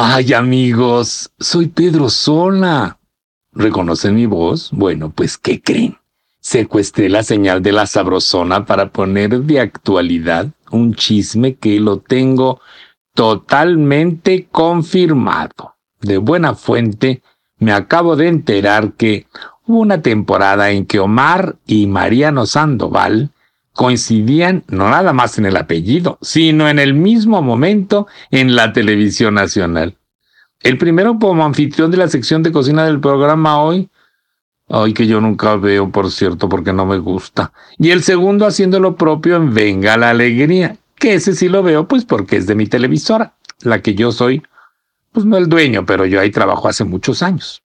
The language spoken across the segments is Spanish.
Ay, amigos, soy Pedro Sola. ¿Reconocen mi voz? Bueno, pues, ¿qué creen? Secuestré la señal de la sabrosona para poner de actualidad un chisme que lo tengo totalmente confirmado. De buena fuente, me acabo de enterar que hubo una temporada en que Omar y Mariano Sandoval coincidían no nada más en el apellido, sino en el mismo momento en la televisión nacional. El primero como anfitrión de la sección de cocina del programa hoy, ay que yo nunca veo, por cierto, porque no me gusta, y el segundo haciendo lo propio en Venga la Alegría, que ese sí lo veo pues porque es de mi televisora, la que yo soy, pues no el dueño, pero yo ahí trabajo hace muchos años.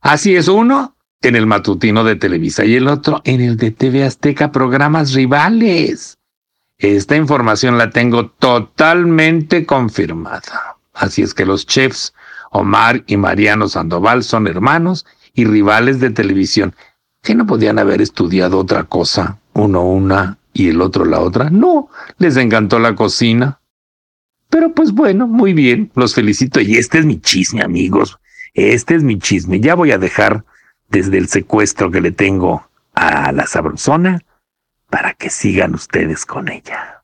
Así es uno, en el matutino de Televisa y el otro en el de TV Azteca, programas rivales. Esta información la tengo totalmente confirmada. Así es que los chefs Omar y Mariano Sandoval son hermanos y rivales de televisión. ¿Que no podían haber estudiado otra cosa? Uno una y el otro la otra. No, les encantó la cocina. Pero pues bueno, muy bien, los felicito. Y este es mi chisme, amigos. Este es mi chisme. Ya voy a dejar desde el secuestro que le tengo a la sabrosona para que sigan ustedes con ella.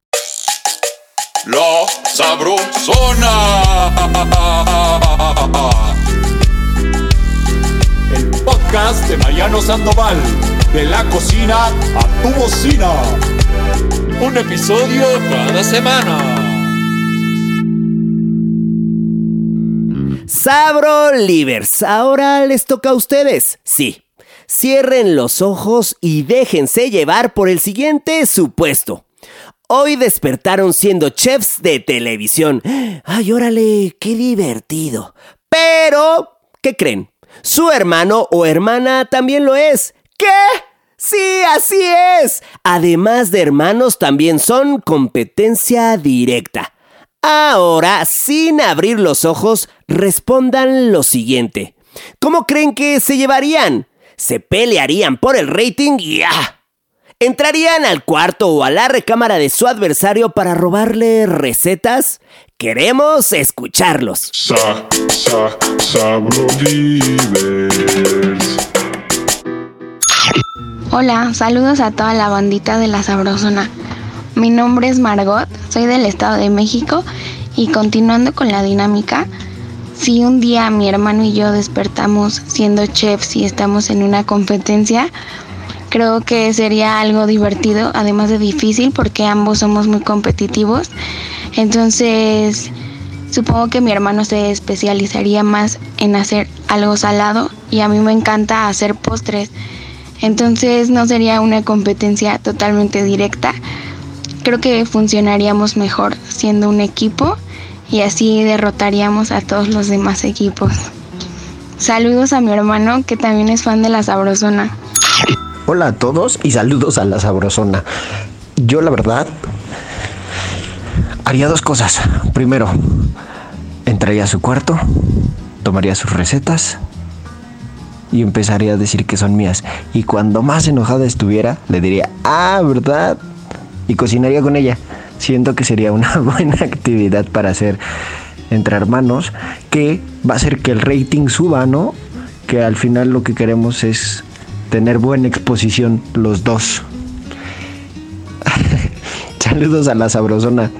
La sabrosona. El podcast de Mariano Sandoval. De la cocina a tu bocina. Un episodio cada semana. Sabro Livers, ahora les toca a ustedes. Sí, cierren los ojos y déjense llevar por el siguiente supuesto. Hoy despertaron siendo chefs de televisión. Ay, órale, qué divertido. Pero, ¿qué creen? Su hermano o hermana también lo es. ¿Qué? Sí, así es. Además de hermanos, también son competencia directa. Ahora, sin abrir los ojos, respondan lo siguiente. ¿Cómo creen que se llevarían? ¿Se pelearían por el rating y ¡ah! ¿Entrarían al cuarto o a la recámara de su adversario para robarle recetas? Queremos escucharlos. Sa, sa, Hola, saludos a toda la bandita de la Sabrosona. Mi nombre es Margot, soy del Estado de México y continuando con la dinámica, si un día mi hermano y yo despertamos siendo chefs y estamos en una competencia, creo que sería algo divertido, además de difícil porque ambos somos muy competitivos. Entonces, supongo que mi hermano se especializaría más en hacer algo salado y a mí me encanta hacer postres. Entonces no sería una competencia totalmente directa, Creo que funcionaríamos mejor siendo un equipo y así derrotaríamos a todos los demás equipos. Saludos a mi hermano que también es fan de la Sabrosona. Hola a todos y saludos a la Sabrosona. Yo la verdad haría dos cosas. Primero, entraría a su cuarto, tomaría sus recetas y empezaría a decir que son mías. Y cuando más enojada estuviera, le diría, ah, ¿verdad? y cocinaría con ella. Siento que sería una buena actividad para hacer entre hermanos, que va a hacer que el rating suba, ¿no? Que al final lo que queremos es tener buena exposición los dos. Saludos a la sabrosona.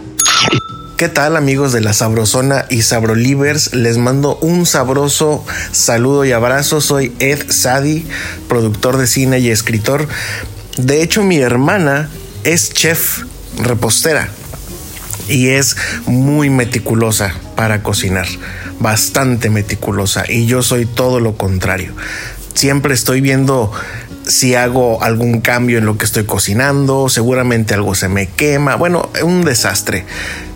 ¿Qué tal amigos de la Sabrosona y Sabrolivers? Les mando un sabroso saludo y abrazo. Soy Ed Sadi, productor de cine y escritor. De hecho, mi hermana es chef repostera y es muy meticulosa para cocinar, bastante meticulosa y yo soy todo lo contrario. Siempre estoy viendo si hago algún cambio en lo que estoy cocinando, seguramente algo se me quema, bueno, un desastre.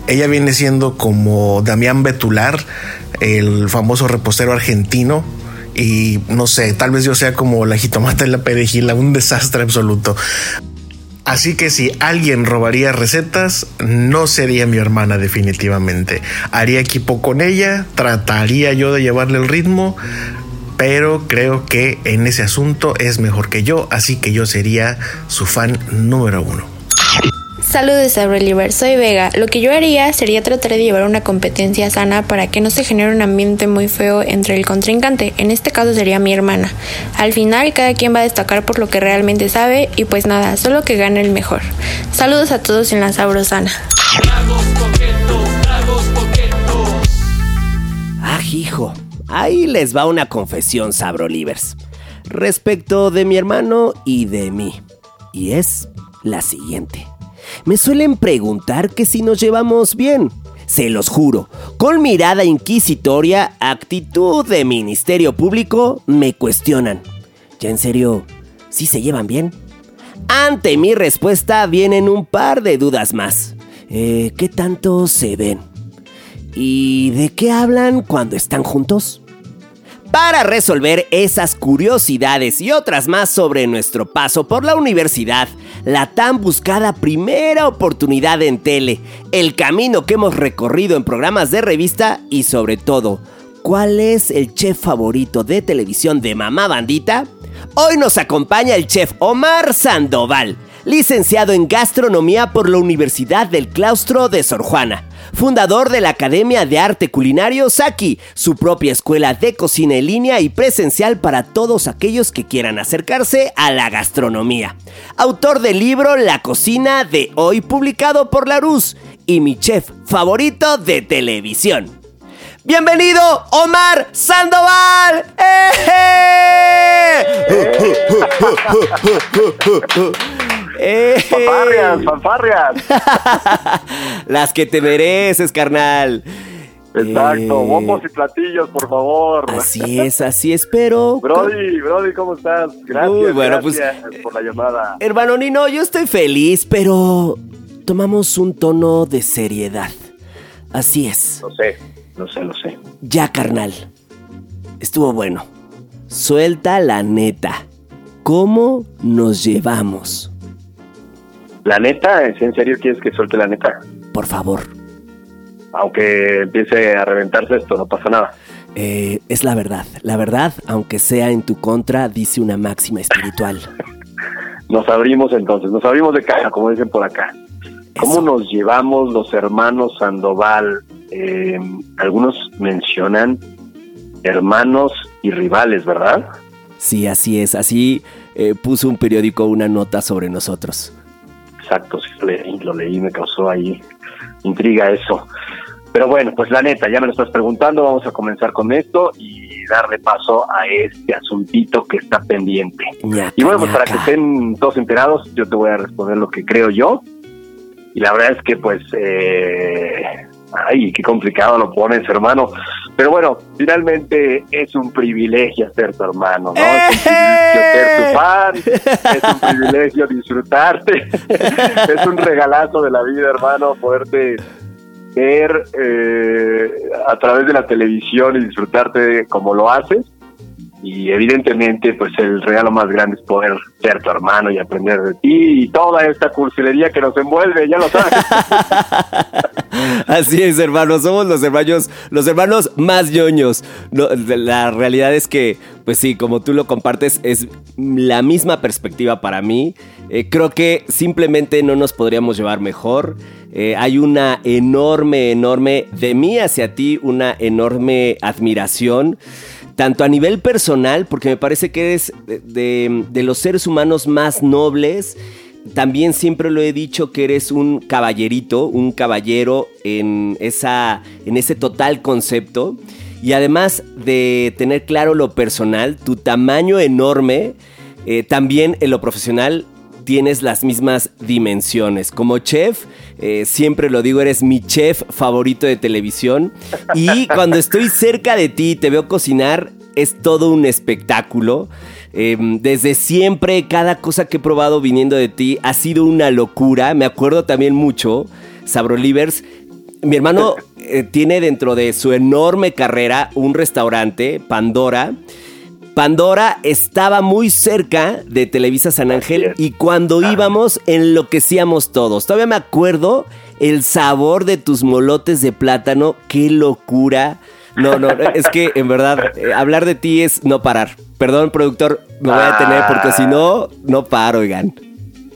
Ella viene siendo como Damián Betular, el famoso repostero argentino, y no sé, tal vez yo sea como la jitomata y la perejila, un desastre absoluto. Así que si alguien robaría recetas, no sería mi hermana definitivamente. Haría equipo con ella, trataría yo de llevarle el ritmo, pero creo que en ese asunto es mejor que yo, así que yo sería su fan número uno. Saludos Sabreliver, soy Vega. Lo que yo haría sería tratar de llevar una competencia sana para que no se genere un ambiente muy feo entre el contrincante. En este caso sería mi hermana. Al final cada quien va a destacar por lo que realmente sabe y pues nada, solo que gane el mejor. Saludos a todos en la Sabrosana. Ah, hijo. Ahí les va una confesión, Sabrolivers. Respecto de mi hermano y de mí. Y es la siguiente. Me suelen preguntar que si nos llevamos bien. Se los juro, con mirada inquisitoria, actitud de ministerio público, me cuestionan. ¿Ya en serio, sí se llevan bien? Ante mi respuesta vienen un par de dudas más. Eh, ¿Qué tanto se ven? ¿Y de qué hablan cuando están juntos? Para resolver esas curiosidades y otras más sobre nuestro paso por la universidad, la tan buscada primera oportunidad en tele, el camino que hemos recorrido en programas de revista y sobre todo, ¿cuál es el chef favorito de televisión de Mamá Bandita? Hoy nos acompaña el chef Omar Sandoval, licenciado en gastronomía por la Universidad del Claustro de Sor Juana fundador de la Academia de Arte Culinario Saki, su propia escuela de cocina en línea y presencial para todos aquellos que quieran acercarse a la gastronomía. Autor del libro La cocina de hoy publicado por Larus y mi chef favorito de televisión. Bienvenido, Omar Sandoval. ¡Eh! ¡Fanfarrias, fanfarrias! Las que te mereces, carnal. Exacto, eh, bombos y platillos, por favor. Así es, así es, pero. Brody, Brody, ¿cómo estás? Gracias, bueno, pues, gracias por la llamada. Hermano Nino, yo estoy feliz, pero tomamos un tono de seriedad. Así es. Lo sé, lo sé, lo sé. Ya, carnal. Estuvo bueno. Suelta la neta. ¿Cómo nos llevamos? La neta, ¿en serio quieres que suelte la neta? Por favor. Aunque empiece a reventarse esto, no pasa nada. Eh, es la verdad. La verdad, aunque sea en tu contra, dice una máxima espiritual. nos abrimos entonces, nos abrimos de cara, como dicen por acá. ¿Cómo nos llevamos los hermanos Sandoval? Eh, algunos mencionan hermanos y rivales, ¿verdad? Sí, así es. Así eh, puso un periódico una nota sobre nosotros exacto, sí lo leí, lo leí, me causó ahí intriga eso. Pero bueno, pues la neta, ya me lo estás preguntando, vamos a comenzar con esto y darle paso a este asuntito que está pendiente. y bueno, pues para que estén todos enterados, yo te voy a responder lo que creo yo. Y la verdad es que pues eh, Ay, qué complicado lo pones, hermano. Pero bueno, finalmente es un privilegio ser tu hermano, ¿no? Es un privilegio ser tu fan, es un privilegio disfrutarte, es un regalazo de la vida, hermano, poderte ver eh, a través de la televisión y disfrutarte como lo haces y evidentemente pues el regalo más grande es poder ser tu hermano y aprender de ti y toda esta cursilería que nos envuelve, ya lo sabes. Así es, hermanos, somos los hermanos, los hermanos más ñoños. la realidad es que, pues sí, como tú lo compartes, es la misma perspectiva para mí. Eh, creo que simplemente no nos podríamos llevar mejor. Eh, hay una enorme, enorme, de mí hacia ti, una enorme admiración tanto a nivel personal, porque me parece que eres de, los seres humanos más nobles, también siempre lo he dicho que eres un caballerito, un caballero en, esa, en ese total concepto. Y además de tener claro lo personal, tu tamaño enorme, eh, también en lo profesional tienes las mismas dimensiones. Como chef, eh, siempre lo digo, eres mi chef favorito de televisión. Y cuando estoy cerca de ti y te veo cocinar, es todo un espectáculo. Em, desde siempre, cada cosa que he probado viniendo de ti ha sido una locura. Me acuerdo también mucho, Sabrolivers. Mi hermano eh, tiene dentro de su enorme carrera un restaurante, Pandora. Pandora estaba muy cerca de Televisa San Ángel y cuando íbamos enloquecíamos todos. Todavía me acuerdo el sabor de tus molotes de plátano, qué locura. No, no, es que en verdad eh, hablar de ti es no parar. Perdón, productor, me voy a detener porque si no, no paro, oigan.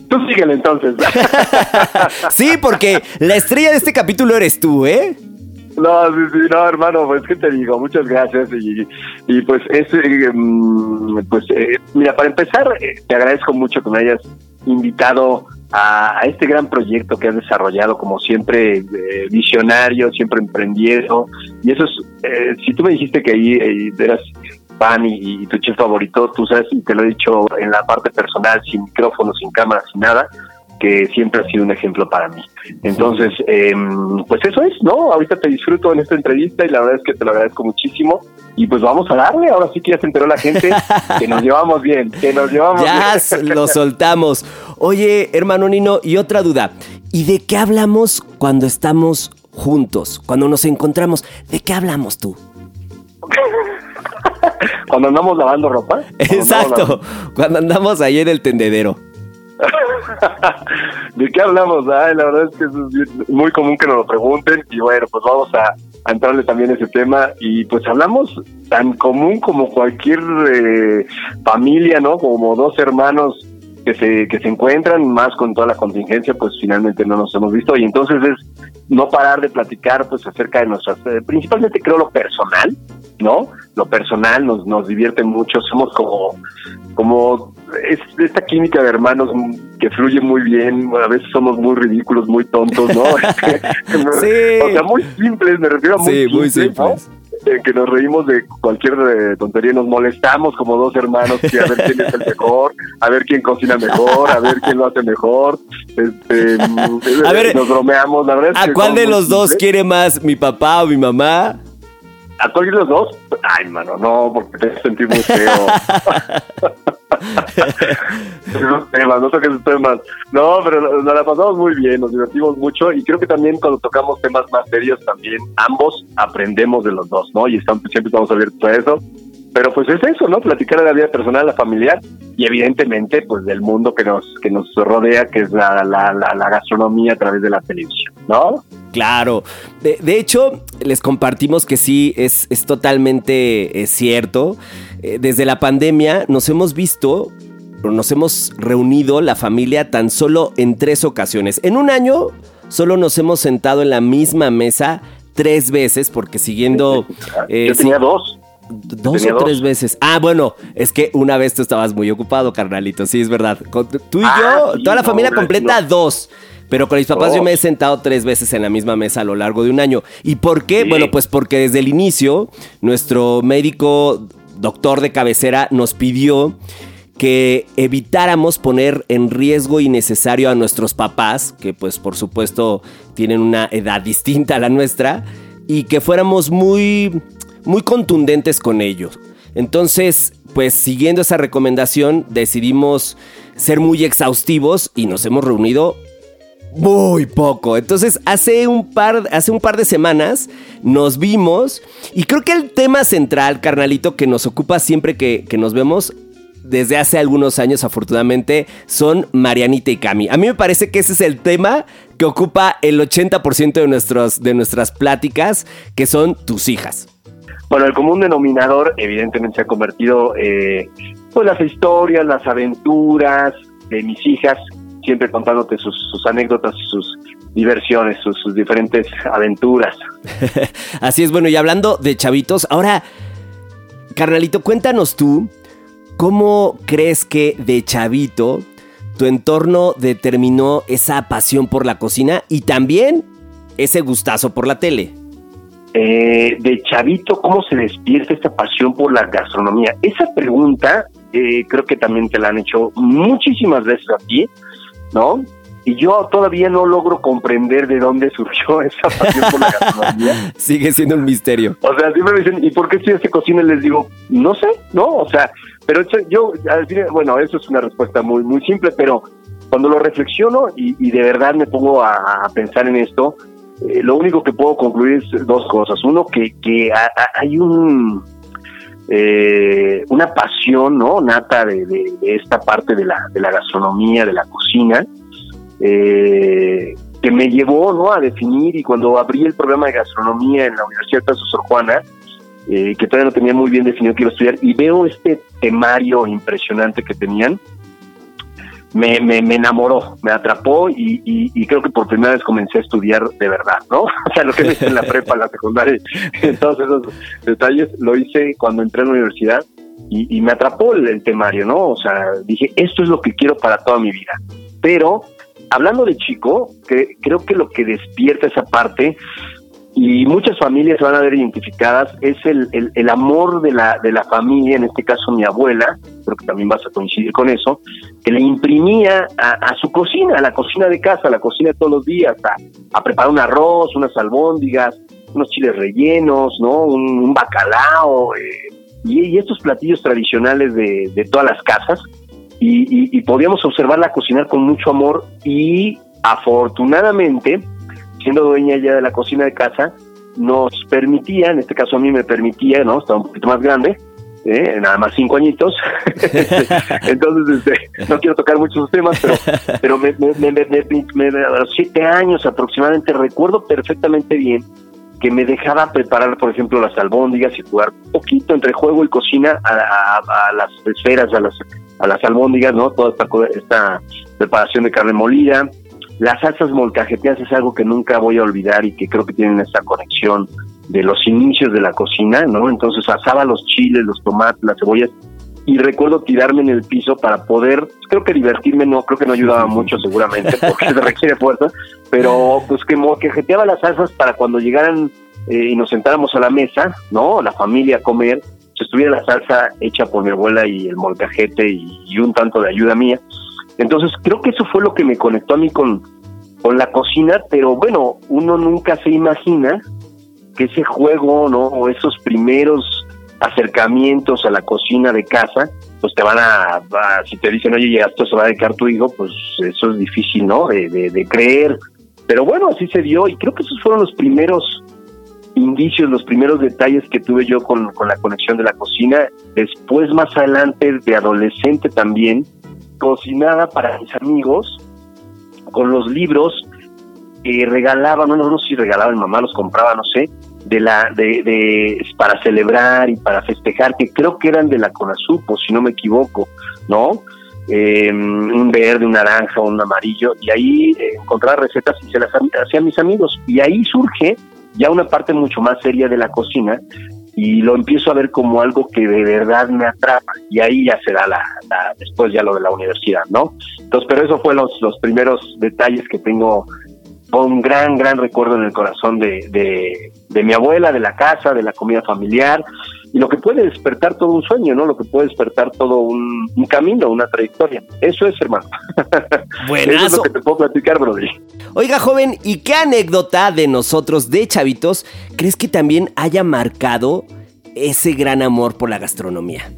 Tú síguele entonces. sí, porque la estrella de este capítulo eres tú, ¿eh? No, sí, sí, no, hermano, pues que te digo, muchas gracias y, y pues es, eh, mm, pues eh, mira, para empezar, te agradezco mucho que me hayas invitado a, a este gran proyecto que has desarrollado, como siempre eh, visionario, siempre emprendiendo, y eso es, eh, si tú me dijiste que ahí eh, eras fan y, y tu chef favorito, tú sabes, y te lo he dicho en la parte personal, sin micrófono, sin cámara, sin nada, que siempre ha sido un ejemplo para mí. Entonces, eh, pues eso es, ¿no? Ahorita te disfruto en esta entrevista y la verdad es que te lo agradezco muchísimo. Y pues vamos a darle, ahora sí que ya se enteró la gente que nos llevamos bien, que nos llevamos Ya bien. lo soltamos. Oye, hermano Nino, y otra duda. ¿Y de qué hablamos cuando estamos juntos? Cuando nos encontramos, ¿de qué hablamos tú? Cuando andamos lavando ropa. cuando andamos Exacto, cuando andamos ahí en el tendedero. ¿De qué hablamos? Ay, la verdad es que es muy común que nos lo pregunten y bueno, pues vamos a, a entrarle también a ese tema y pues hablamos tan común como cualquier eh, familia, ¿no? Como dos hermanos que se, que se encuentran, más con toda la contingencia, pues finalmente no nos hemos visto y entonces es no parar de platicar pues acerca de nuestras, eh, principalmente creo lo personal, ¿no? Lo personal nos, nos divierte mucho, somos como, como es esta química de hermanos que fluye muy bien, a veces somos muy ridículos, muy tontos, ¿no? Sí. O sea, muy simples, me refiero a muy Sí, muy simples, ¿no? Eh, que nos reímos de cualquier eh, tontería, nos molestamos como dos hermanos, que a ver quién es el mejor, a ver quién cocina mejor, a ver quién lo hace mejor, este, A ver, nos bromeamos, la verdad es ¿A que cuál de los dos quiere más, mi papá o mi mamá? ¿A cuál de los dos? Ay, mano, no, porque te sentir muy feo. Esos temas, no toques esos temas. No, pero nos la pasamos muy bien, nos divertimos mucho y creo que también cuando tocamos temas más serios también ambos aprendemos de los dos, ¿no? Y estamos, siempre estamos abiertos a eso. Pero pues es eso, ¿no? Platicar de la vida personal, la familiar y evidentemente pues del mundo que nos que nos rodea, que es la, la, la, la gastronomía a través de la televisión, ¿no? Claro. De, de hecho, les compartimos que sí, es, es totalmente eh, cierto. Eh, desde la pandemia nos hemos visto, nos hemos reunido la familia tan solo en tres ocasiones. En un año solo nos hemos sentado en la misma mesa tres veces, porque siguiendo... eh, Yo tenía dos. Dos Tenía o dos. tres veces. Ah, bueno, es que una vez tú estabas muy ocupado, carnalito. Sí, es verdad. Con- tú y Ah, yo, sí, toda la no, familia no, completa, no. dos. Pero con mis papás yo me he sentado tres veces en la misma mesa a lo largo de un año. ¿Y por qué? Sí. Bueno, pues porque desde el inicio nuestro médico, doctor de cabecera, nos pidió que evitáramos poner en riesgo innecesario a nuestros papás, que pues por supuesto tienen una edad distinta a la nuestra, y que fuéramos muy, muy contundentes con ellos. Entonces, pues siguiendo esa recomendación, decidimos ser muy exhaustivos y nos hemos reunido muy poco. Entonces, hace un par, hace un par de semanas nos vimos y creo que el tema central, carnalito, que nos ocupa siempre que, que nos vemos desde hace algunos años, afortunadamente, son Marianita y Cami. A mí me parece que ese es el tema que ocupa el 80% de, nuestros, de nuestras pláticas, que son tus hijas. Bueno, el común denominador evidentemente se ha convertido eh, pues las historias, las aventuras de mis hijas, siempre contándote sus, sus anécdotas y sus diversiones, sus, sus diferentes aventuras. Así es, bueno, y hablando de chavitos, ahora, carnalito, cuéntanos tú, ¿cómo crees que de chavito tu entorno determinó esa pasión por la cocina y también ese gustazo por la tele? Eh, de chavito, ¿cómo se despierta esta pasión por la gastronomía? Esa pregunta eh, creo que también te la han hecho muchísimas veces a ti, ¿no? Y yo todavía no logro comprender de dónde surgió esa pasión por la gastronomía. Sigue siendo un misterio. O sea, siempre me dicen, ¿y por qué estudiaste cocina? Y les digo, no sé, ¿no? O sea, pero yo, bueno, eso es una respuesta muy, muy simple, pero cuando lo reflexiono y, y de verdad me pongo a, a pensar en esto, eh, lo único que puedo concluir es dos cosas. Uno, que, que ha- ha- hay un eh, una pasión, ¿no? Nata de, esta parte de la, de la gastronomía, de la cocina, eh, que me llevó, ¿no? A definir y cuando abrí el programa de gastronomía en la Universidad de Sor Juana, eh, que todavía no tenía muy bien definido que iba a estudiar, y veo este temario impresionante que tenían, me, me, me enamoró, me atrapó y, y, y, creo que por primera vez comencé a estudiar de verdad, ¿no? O sea, lo que hice en la prepa, la secundaria, todos esos detalles, lo hice cuando entré a la universidad y, y me atrapó el, el, temario, ¿no? O sea, dije, esto es lo que quiero para toda mi vida. Pero, hablando de chico, que, creo que lo que despierta esa parte y muchas familias van a ver identificadas, es el, el, el, amor de la, de la familia, en este caso mi abuela, creo que también vas a coincidir con eso, que le imprimía a, a su cocina, a la cocina de casa, a la cocina de todos los días, a, a preparar un arroz, unas albóndigas, unos chiles rellenos, ¿no? Un, un bacalao, eh, y, y, estos platillos tradicionales de, de todas las casas, y, y, y podíamos observarla cocinar con mucho amor y afortunadamente siendo dueña ya de la cocina de casa, nos permitía, en este caso a mí me permitía, ¿no? Estaba un poquito más grande, ¿eh? nada más cinco añitos. Entonces, este, no quiero tocar muchos temas, pero, pero me, me, me, a los siete años aproximadamente recuerdo perfectamente bien que me dejaba preparar, por ejemplo, las albóndigas y jugar un poquito entre juego y cocina a, a, a las esferas, a las, a las albóndigas, ¿no? Toda esta, esta preparación de carne molida, las salsas molcajeteadas es algo que nunca voy a olvidar y que creo que tienen esta conexión de los inicios de la cocina, ¿no? Entonces asaba los chiles, los tomates, las cebollas y recuerdo tirarme en el piso para poder, creo que divertirme no, creo que no ayudaba mucho seguramente porque se requiere fuerza, pero pues que molcajeteaba las salsas para cuando llegaran eh, y nos sentáramos a la mesa, ¿no? La familia a comer, pues estuviera la salsa hecha por mi abuela y el molcajete y, y un tanto de ayuda mía entonces creo que eso fue lo que me conectó a mí con, con la cocina, pero bueno, uno nunca se imagina que ese juego, ¿no? O esos primeros acercamientos a la cocina de casa, pues te van a, si te dicen, oye, ya esto se va a dedicar tu hijo, pues eso es difícil, ¿no? De, de, de creer. Pero bueno, así se dio y creo que esos fueron los primeros indicios, los primeros detalles que tuve yo con, con la conexión de la cocina. Después, más adelante, de adolescente también, cocinada para mis amigos con los libros que regalaban, no, no, sé si regalaban, mamá los compraba, no sé, de la, de, de, para celebrar y para festejar, que creo que eran de la Conasupo, si no me equivoco, ¿no? Eh, un verde, un naranja, un amarillo, y ahí eh, encontraba recetas y se las hacía a mis amigos. Y ahí surge ya una parte mucho más seria de la cocina, y lo empiezo a ver como algo que de verdad me atrapa y ahí ya será la, la, después ya lo de la universidad, ¿no? Entonces, pero eso fue los, los primeros detalles que tengo un gran, gran recuerdo en el corazón de, de, de, mi abuela, de la casa, de la comida familiar y lo que puede despertar todo un sueño, ¿no? Lo que puede despertar todo un, un camino, una trayectoria. Eso es, hermano. Buenazo. Eso es lo que te puedo platicar, Brody. Oiga, joven, ¿y qué anécdota de nosotros, de chavitos, crees que también haya marcado ese gran amor por la gastronomía?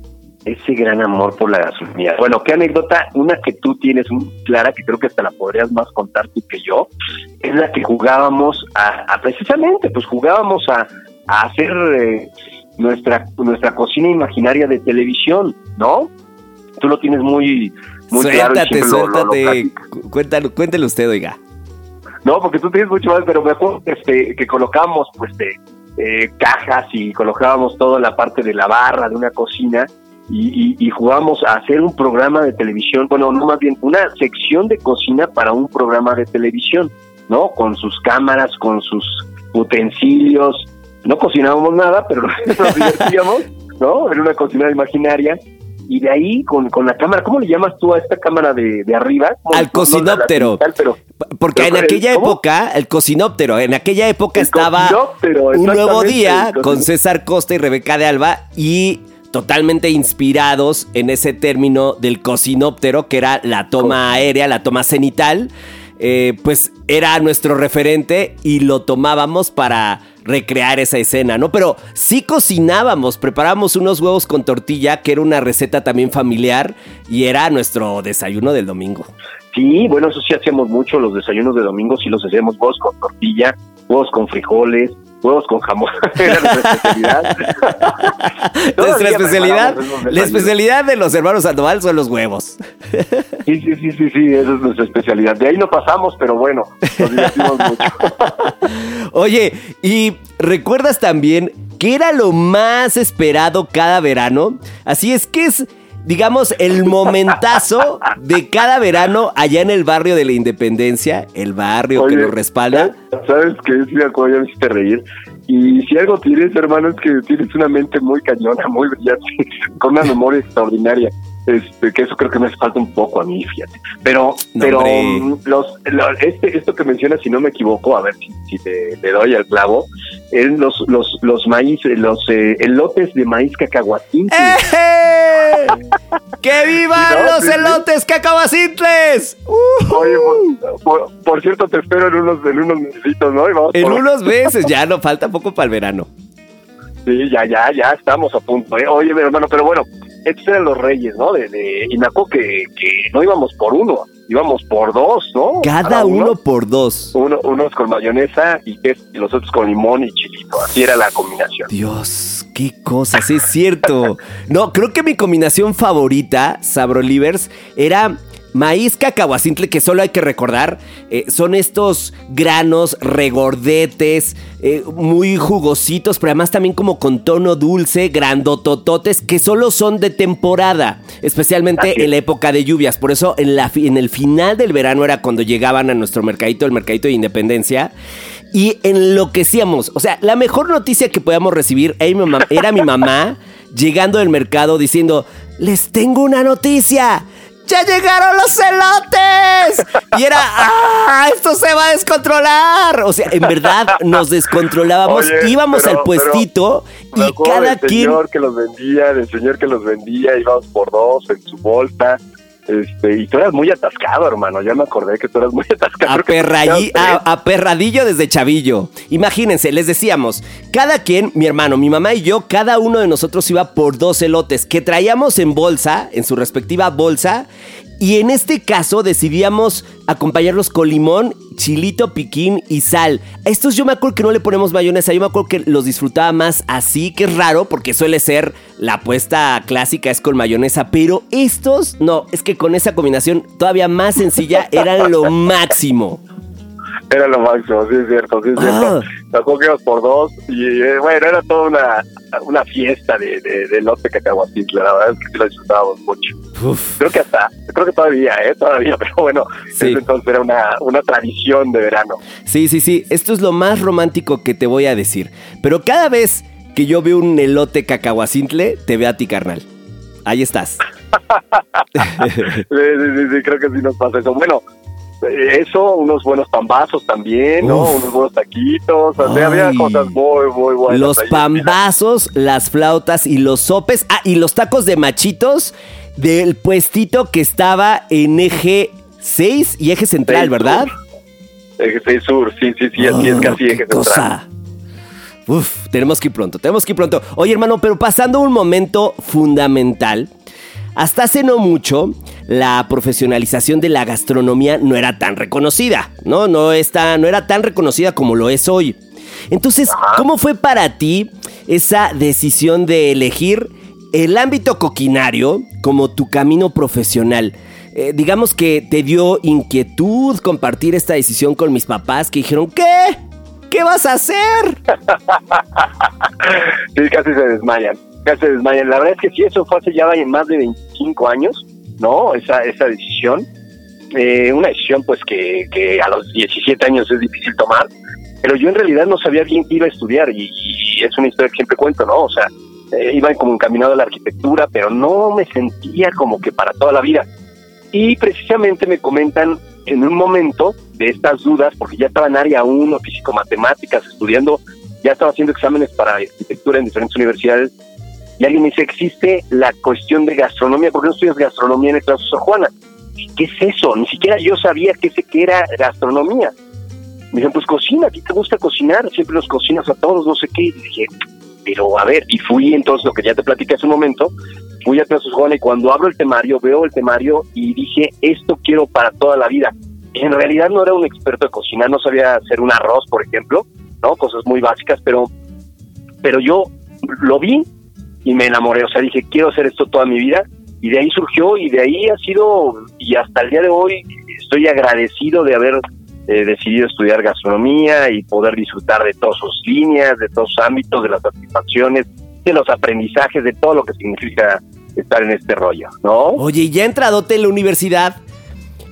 Ese gran amor por la gastronomía. Bueno, qué anécdota, una que tú tienes clara, que creo que hasta la podrías más contar tú que yo, es la que jugábamos a, a precisamente, pues jugábamos a, a hacer eh, nuestra, nuestra cocina imaginaria de televisión, ¿no? Tú lo tienes muy, muy suéltate, claro. Suéltate, suéltate. Cuéntalo, cuéntelo usted, oiga. No, porque tú tienes mucho más, pero me acuerdo este, que colocamos pues de, eh, cajas y colocábamos toda la parte de la barra de una cocina y, y, y jugábamos a hacer un programa de televisión, bueno, no más bien una sección de cocina para un programa de televisión, ¿no? Con sus cámaras, con sus utensilios. No cocinábamos nada, pero nos divertíamos, ¿no? En una cocina imaginaria y de ahí con, con, la cámara, ¿cómo le llamas tú a esta cámara de, de arriba? Al cocinóptero. No, pero, Porque pero, en aquella ¿cómo? época, el cocinóptero, en aquella época el estaba un nuevo día con César Costa y Rebeca de Alba y totalmente inspirados en ese término del cocinóptero, que era la toma aérea, la toma cenital. Eh, pues era nuestro referente y lo tomábamos para recrear esa escena, ¿no? Pero sí cocinábamos, preparábamos unos huevos con tortilla, que era una receta también familiar y era nuestro desayuno del domingo. Sí, bueno, eso sí hacíamos mucho, los desayunos de domingo sí los hacíamos huevos con tortilla, huevos con frijoles, huevos con jamón. Era nuestra especialidad. nuestra especialidad, la especialidad de los hermanos Sandoval son los huevos. sí, sí, sí, sí, sí, esa es nuestra especialidad. De ahí no pasamos, pero bueno, nos divertimos mucho. Oye, ¿y recuerdas también qué era lo más esperado cada verano? Así es que es digamos, el momentazo de cada verano allá en el barrio de la Independencia, el barrio que nos respalda. ¿Sabes qué? Sí, me acuerdo, ya me hiciste reír. Y si algo tienes, hermano, es que tienes una mente muy cañona, muy brillante, con una memoria extraordinaria. Este, que eso creo que me hace falta un poco a mí, fíjate. Pero, No, pero mm, los, lo- este, esto que mencionas, si no me equivoco, a ver si, si te, te doy al clavo, es los, los, los maíz, eh, los eh, elotes de maíz cacahuatín. ¡Eh! ¡Que vivan los Sí, elotes cacahuacintles! ¡Uh! Oye, por, por- por cierto, te espero en unos, en unos mesecitos, ¿no? Y vamos En por- unos meses, ya no falta poco para el verano. Sí, ya, ya, ya estamos a punto. ¿eh? Oye, mi hermano, pero bueno, estos eran los reyes, ¿no? De, de, y me acuerdo que, que no íbamos por uno, íbamos por dos, ¿no? Cada uno por dos. Uno, unos con mayonesa y, queso, y los otros con limón y chilito. Así era la combinación. Dios, qué cosas, es cierto. No, creo que mi combinación favorita, Sabrolivers, era maíz cacahuacintle, que solo hay que recordar, eh, son estos granos regordetes, eh, muy jugositos, pero además también como con tono dulce, grandotototes, que solo son de temporada, especialmente en la época de lluvias. Por eso en, la, en el final del verano era cuando llegaban a nuestro mercadito, el mercadito de Independencia. Y enloquecíamos. O sea, la mejor noticia que podíamos recibir era mi mamá, era mi mamá llegando del mercado diciendo: Les tengo una noticia. ¡Ya llegaron los celotes! Y era, ¡ah! ¡Esto se va a descontrolar! O sea, en verdad nos descontrolábamos. Oye, Íbamos pero- al puestito y cada quien. señor que los vendía, del señor que los vendía, íbamos por dos en su bolsa. Este, y tú eras muy atascado, hermano. Ya me acordé que tú eras muy atascado. A- aperradillo desde chavillo. Imagínense, les decíamos, cada quien, mi hermano, mi mamá y yo, cada uno de nosotros iba por dos elotes que traíamos en bolsa, en su respectiva bolsa. Y en este caso decidíamos acompañarlos con limón, chilito, piquín y sal. A estos yo me acuerdo que no le ponemos mayonesa, yo me acuerdo que los disfrutaba más así, que es raro porque suele ser la apuesta clásica es con mayonesa, pero estos no, es que con esa combinación todavía más sencilla eran lo máximo. Era lo máximo, sí es cierto, sí es cierto. Ah. Me acuerdo que por dos y eh, bueno, era toda una, una fiesta de, de, de lote la verdad es que sí lo disfrutábamos mucho. Uf. Creo que hasta, creo que todavía, ¿eh? Todavía, pero bueno, Sí. ese entonces era una, una tradición de verano. Sí, sí, sí, esto es lo más romántico que te voy a decir. Pero cada vez que yo veo un elote cacahuacintle, te veo a ti, carnal. Ahí estás. Sí, sí, sí, creo que sí nos pasa eso. Bueno, eso, unos buenos pambazos también, ¿no? Uf. Unos buenos taquitos, o sea, había cosas muy, muy buenas. Los ahí. pambazos, las flautas y los sopes. Ah, y los tacos de machitos del puestito que estaba en eje 6 y eje central, ¿verdad? Eje seis sur, sí, sí, sí, así es Oh, casi eje central. cosa. Uf, tenemos que ir pronto, tenemos que ir pronto. Oye, hermano, pero pasando un momento fundamental. Hasta hace no mucho, la profesionalización de la gastronomía no era tan reconocida, ¿no? No, está, no era tan reconocida como lo es hoy. Entonces, ¿cómo fue para ti esa decisión de elegir el ámbito coquinario como tu camino profesional? Eh, digamos que te dio inquietud compartir esta decisión con mis papás que dijeron, ¿qué? ¿Qué vas a hacer? Sí, casi se desmayan, La verdad es que sí, eso fue hace ya más de 25 años, ¿no? Esa, esa decisión. Eh, una decisión pues que, que a los 17 años es difícil tomar, pero yo en realidad no sabía bien qué iba a estudiar y, y es una historia que siempre cuento, ¿no? O sea, eh, iba como encaminado a la arquitectura, pero no me sentía como que para toda la vida. Y precisamente me comentan en un momento de estas dudas, porque ya estaba en área 1, físico-matemáticas, estudiando, ya estaba haciendo exámenes para arquitectura en diferentes universidades, y alguien me dice, existe la cuestión de gastronomía, ¿por qué no estudias gastronomía en el claustro Sor Juana? ¿Qué es eso? Ni siquiera yo sabía qué, sé qué era gastronomía. Me dicen, pues cocina, ¿a ti te gusta cocinar? Siempre los cocinas a todos, no sé qué. Y dije, pero a ver, y fui entonces, lo que ya te platiqué hace un momento, fui a Claustro Juana y cuando abro el temario, veo el temario y dije, esto quiero para toda la vida. En realidad no era un experto de cocinar, no sabía hacer un arroz, por ejemplo, ¿no? Cosas muy básicas, pero, pero yo lo vi y me enamoré, o sea, dije, quiero hacer esto toda mi vida y de ahí surgió y de ahí ha sido y hasta el día de hoy estoy agradecido de haber eh, decidido estudiar gastronomía y poder disfrutar de todas sus líneas, de todos sus ámbitos, de las satisfacciones, de los aprendizajes, de todo lo que significa estar en este rollo, ¿no? Oye, ya entradote en la universidad,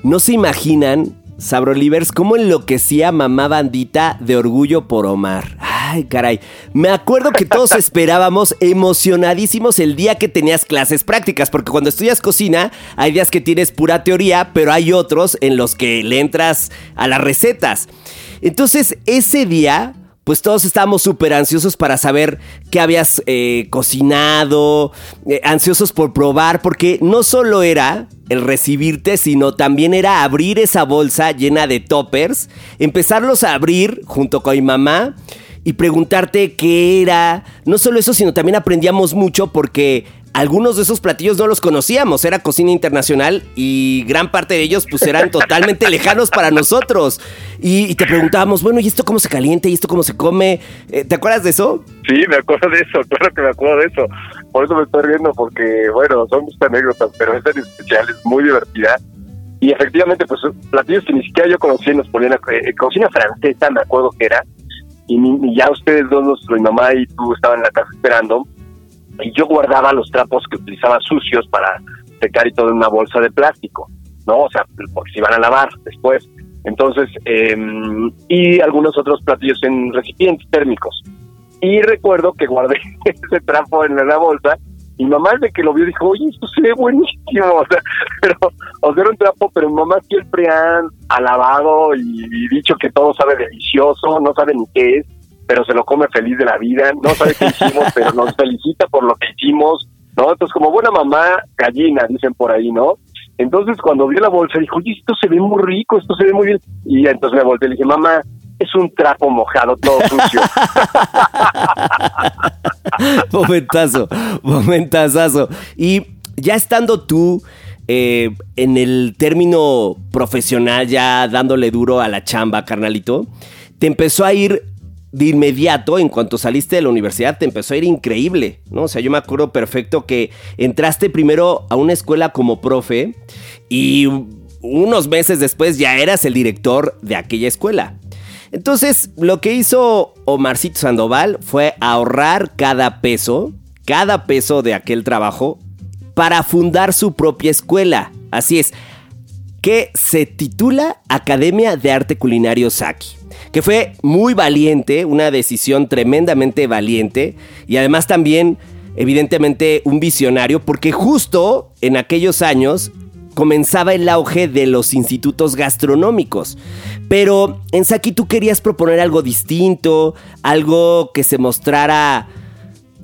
¿no se imaginan, Sabrolivers, cómo enloquecía mamá bandita de orgullo por Omar? Ay, caray. Me acuerdo que todos esperábamos emocionadísimos el día que tenías clases prácticas, porque cuando estudias cocina, hay días que tienes pura teoría, pero hay otros en los que le entras a las recetas. Entonces, ese día pues todos estábamos súper ansiosos para saber qué habías eh, cocinado, eh, ansiosos por probar, porque no solo era el recibirte, sino también era abrir esa bolsa llena de toppers, empezarlos a abrir junto con mi mamá y preguntarte qué era. No solo eso, sino también aprendíamos mucho porque algunos de esos platillos no los conocíamos, era cocina internacional y gran parte de ellos pues eran totalmente lejanos para nosotros. Y, te preguntábamos, bueno, ¿y esto cómo se calienta? ¿Y esto cómo se come? Eh, ¿Te acuerdas de eso? Sí, me acuerdo de eso, claro que me acuerdo de eso. Por eso me estoy riendo, porque bueno, son muchas anécdotas, pero esta en especial es muy divertida. Y efectivamente, pues platillos que ni siquiera yo conocía nos ponían a, eh, cocina francesa, me acuerdo que era. Y, y ya ustedes dos, mi mamá y tú estaban en la casa esperando y yo guardaba los trapos que utilizaba sucios para secar y todo en una bolsa de plástico, ¿no? O sea, porque se iban a lavar después. Entonces, em, y algunos otros platillos en recipientes térmicos. Y recuerdo que guardé ese trapo en la bolsa y mamá de que lo vio dijo, oye, esto se ve buenísimo, o sea, pero, o sea, era un trapo, pero mamá siempre han alabado y dicho que todo sabe delicioso, no sabe ni qué es, pero se lo come feliz de la vida, no sabe qué hicimos, pero nos felicita por lo que hicimos, ¿no? Entonces, como buena mamá, gallina, dicen por ahí, ¿no? Entonces, cuando vio la bolsa, dijo, oye, esto se ve muy rico, esto se ve muy bien. Y entonces me volteé y le dije, mamá, es un trapo mojado, todo sucio. momentazo, momentazazo. Y ya estando tú eh, en el término profesional, ya dándole duro a la chamba, carnalito, te empezó a ir de inmediato, en cuanto saliste de la universidad, te empezó a ir increíble, ¿no? O sea, yo me acuerdo perfecto que entraste primero a una escuela como profe y unos meses después ya eras el director de aquella escuela. Entonces, lo que hizo Omarcito Sandoval fue ahorrar cada peso, cada peso de aquel trabajo, para fundar su propia escuela. Así es, que se titula Academia de Arte Culinario Saki que fue muy valiente, una decisión tremendamente valiente y además también evidentemente un visionario porque justo en aquellos años comenzaba el auge de los institutos gastronómicos. Pero en Saki tú querías proponer algo distinto, algo que se mostrara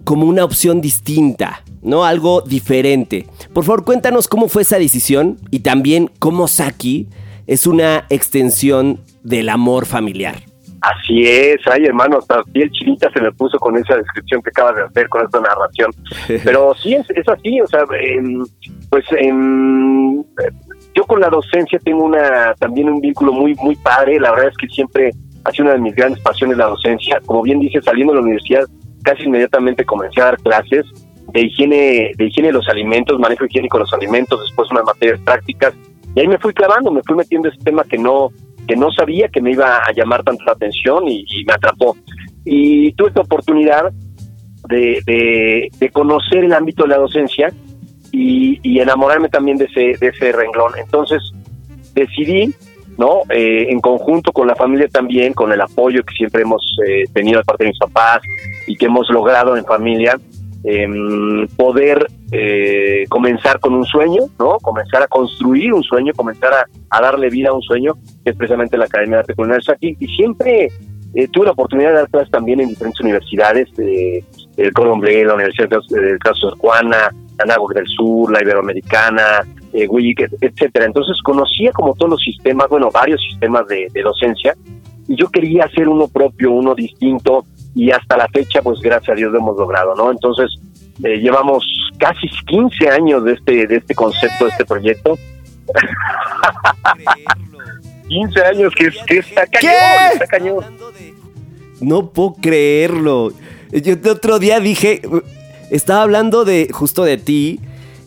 como una opción distinta, ¿no? Algo diferente. Por favor, cuéntanos cómo fue esa decisión y también cómo Saki es una extensión del amor familiar. Así es, ay hermano, hasta piel chinita se me puso con esa descripción que acabas de hacer, con esta narración. Pero sí, es, es así, o sea, pues yo con la docencia tengo una también un vínculo muy, muy padre, la verdad es que siempre ha sido una de mis grandes pasiones la docencia. Como bien dice, saliendo de la universidad, casi inmediatamente comencé a dar clases de higiene, de higiene de los alimentos, manejo higiénico de los alimentos, después unas materias prácticas, y ahí me fui clavando, me fui metiendo ese tema que no, que no sabía que me iba a llamar tanto la atención y, me atrapó. Y tuve esta oportunidad de, de, conocer el ámbito de la docencia y, enamorarme también de ese, de ese renglón. Entonces decidí, ¿no? Eh, en conjunto con la familia también, con el apoyo que siempre hemos eh, tenido de parte de mis papás y que hemos logrado en familia, eh, poder eh, comenzar con un sueño, ¿no? Comenzar a construir un sueño, comenzar a, darle vida a un sueño, que es precisamente la Academia de Arte Culinario aquí. Y siempre eh, tuve la oportunidad de dar clases también en diferentes universidades, de, el Colombier, la Universidad Caso de Juana, Anáhuac del Sur, la Iberoamericana, eh, etcétera. Entonces conocía como todos los sistemas, bueno, varios sistemas de, de docencia, y yo quería hacer uno propio, uno distinto, y hasta la fecha, pues gracias a Dios lo hemos logrado, ¿no? Entonces, eh, llevamos casi 15 años de este, de este concepto, de este proyecto. 15 años que, que está cañón, está cañón. No puedo creerlo. Yo el otro día dije, estaba hablando de justo de ti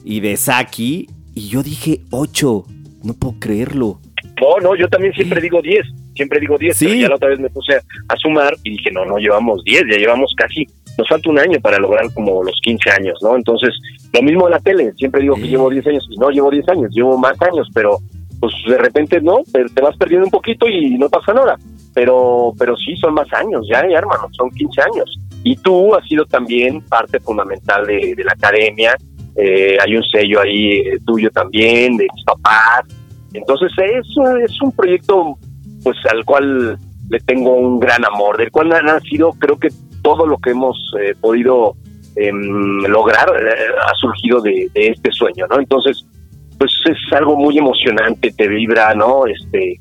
y de Saki, y yo dije 8. No puedo creerlo. No, no, yo también siempre digo 10 siempre digo 10, pero ya la otra vez me puse a, sumar y dije, no, no llevamos 10, ya llevamos casi nos falta un año para lograr como los 15 años, ¿no? Entonces, lo mismo en la tele, siempre digo que llevo 10 años y no llevo 10 años, llevo más años, pero pues de repente no, te, vas perdiendo un poquito y no pasa nada. Pero, pero sí, son más años, ya, ya hermano, son 15 años. Y tú has sido también parte fundamental de, la academia, eh, hay un sello ahí eh, tuyo también, de mis papás. Entonces, eso es un proyecto pues al cual le tengo un gran amor, del cual ha nacido creo que todo lo que hemos eh, podido em, lograr ha surgido de, de, este sueño, ¿no? Entonces, pues es algo muy emocionante, te vibra, ¿no? Este,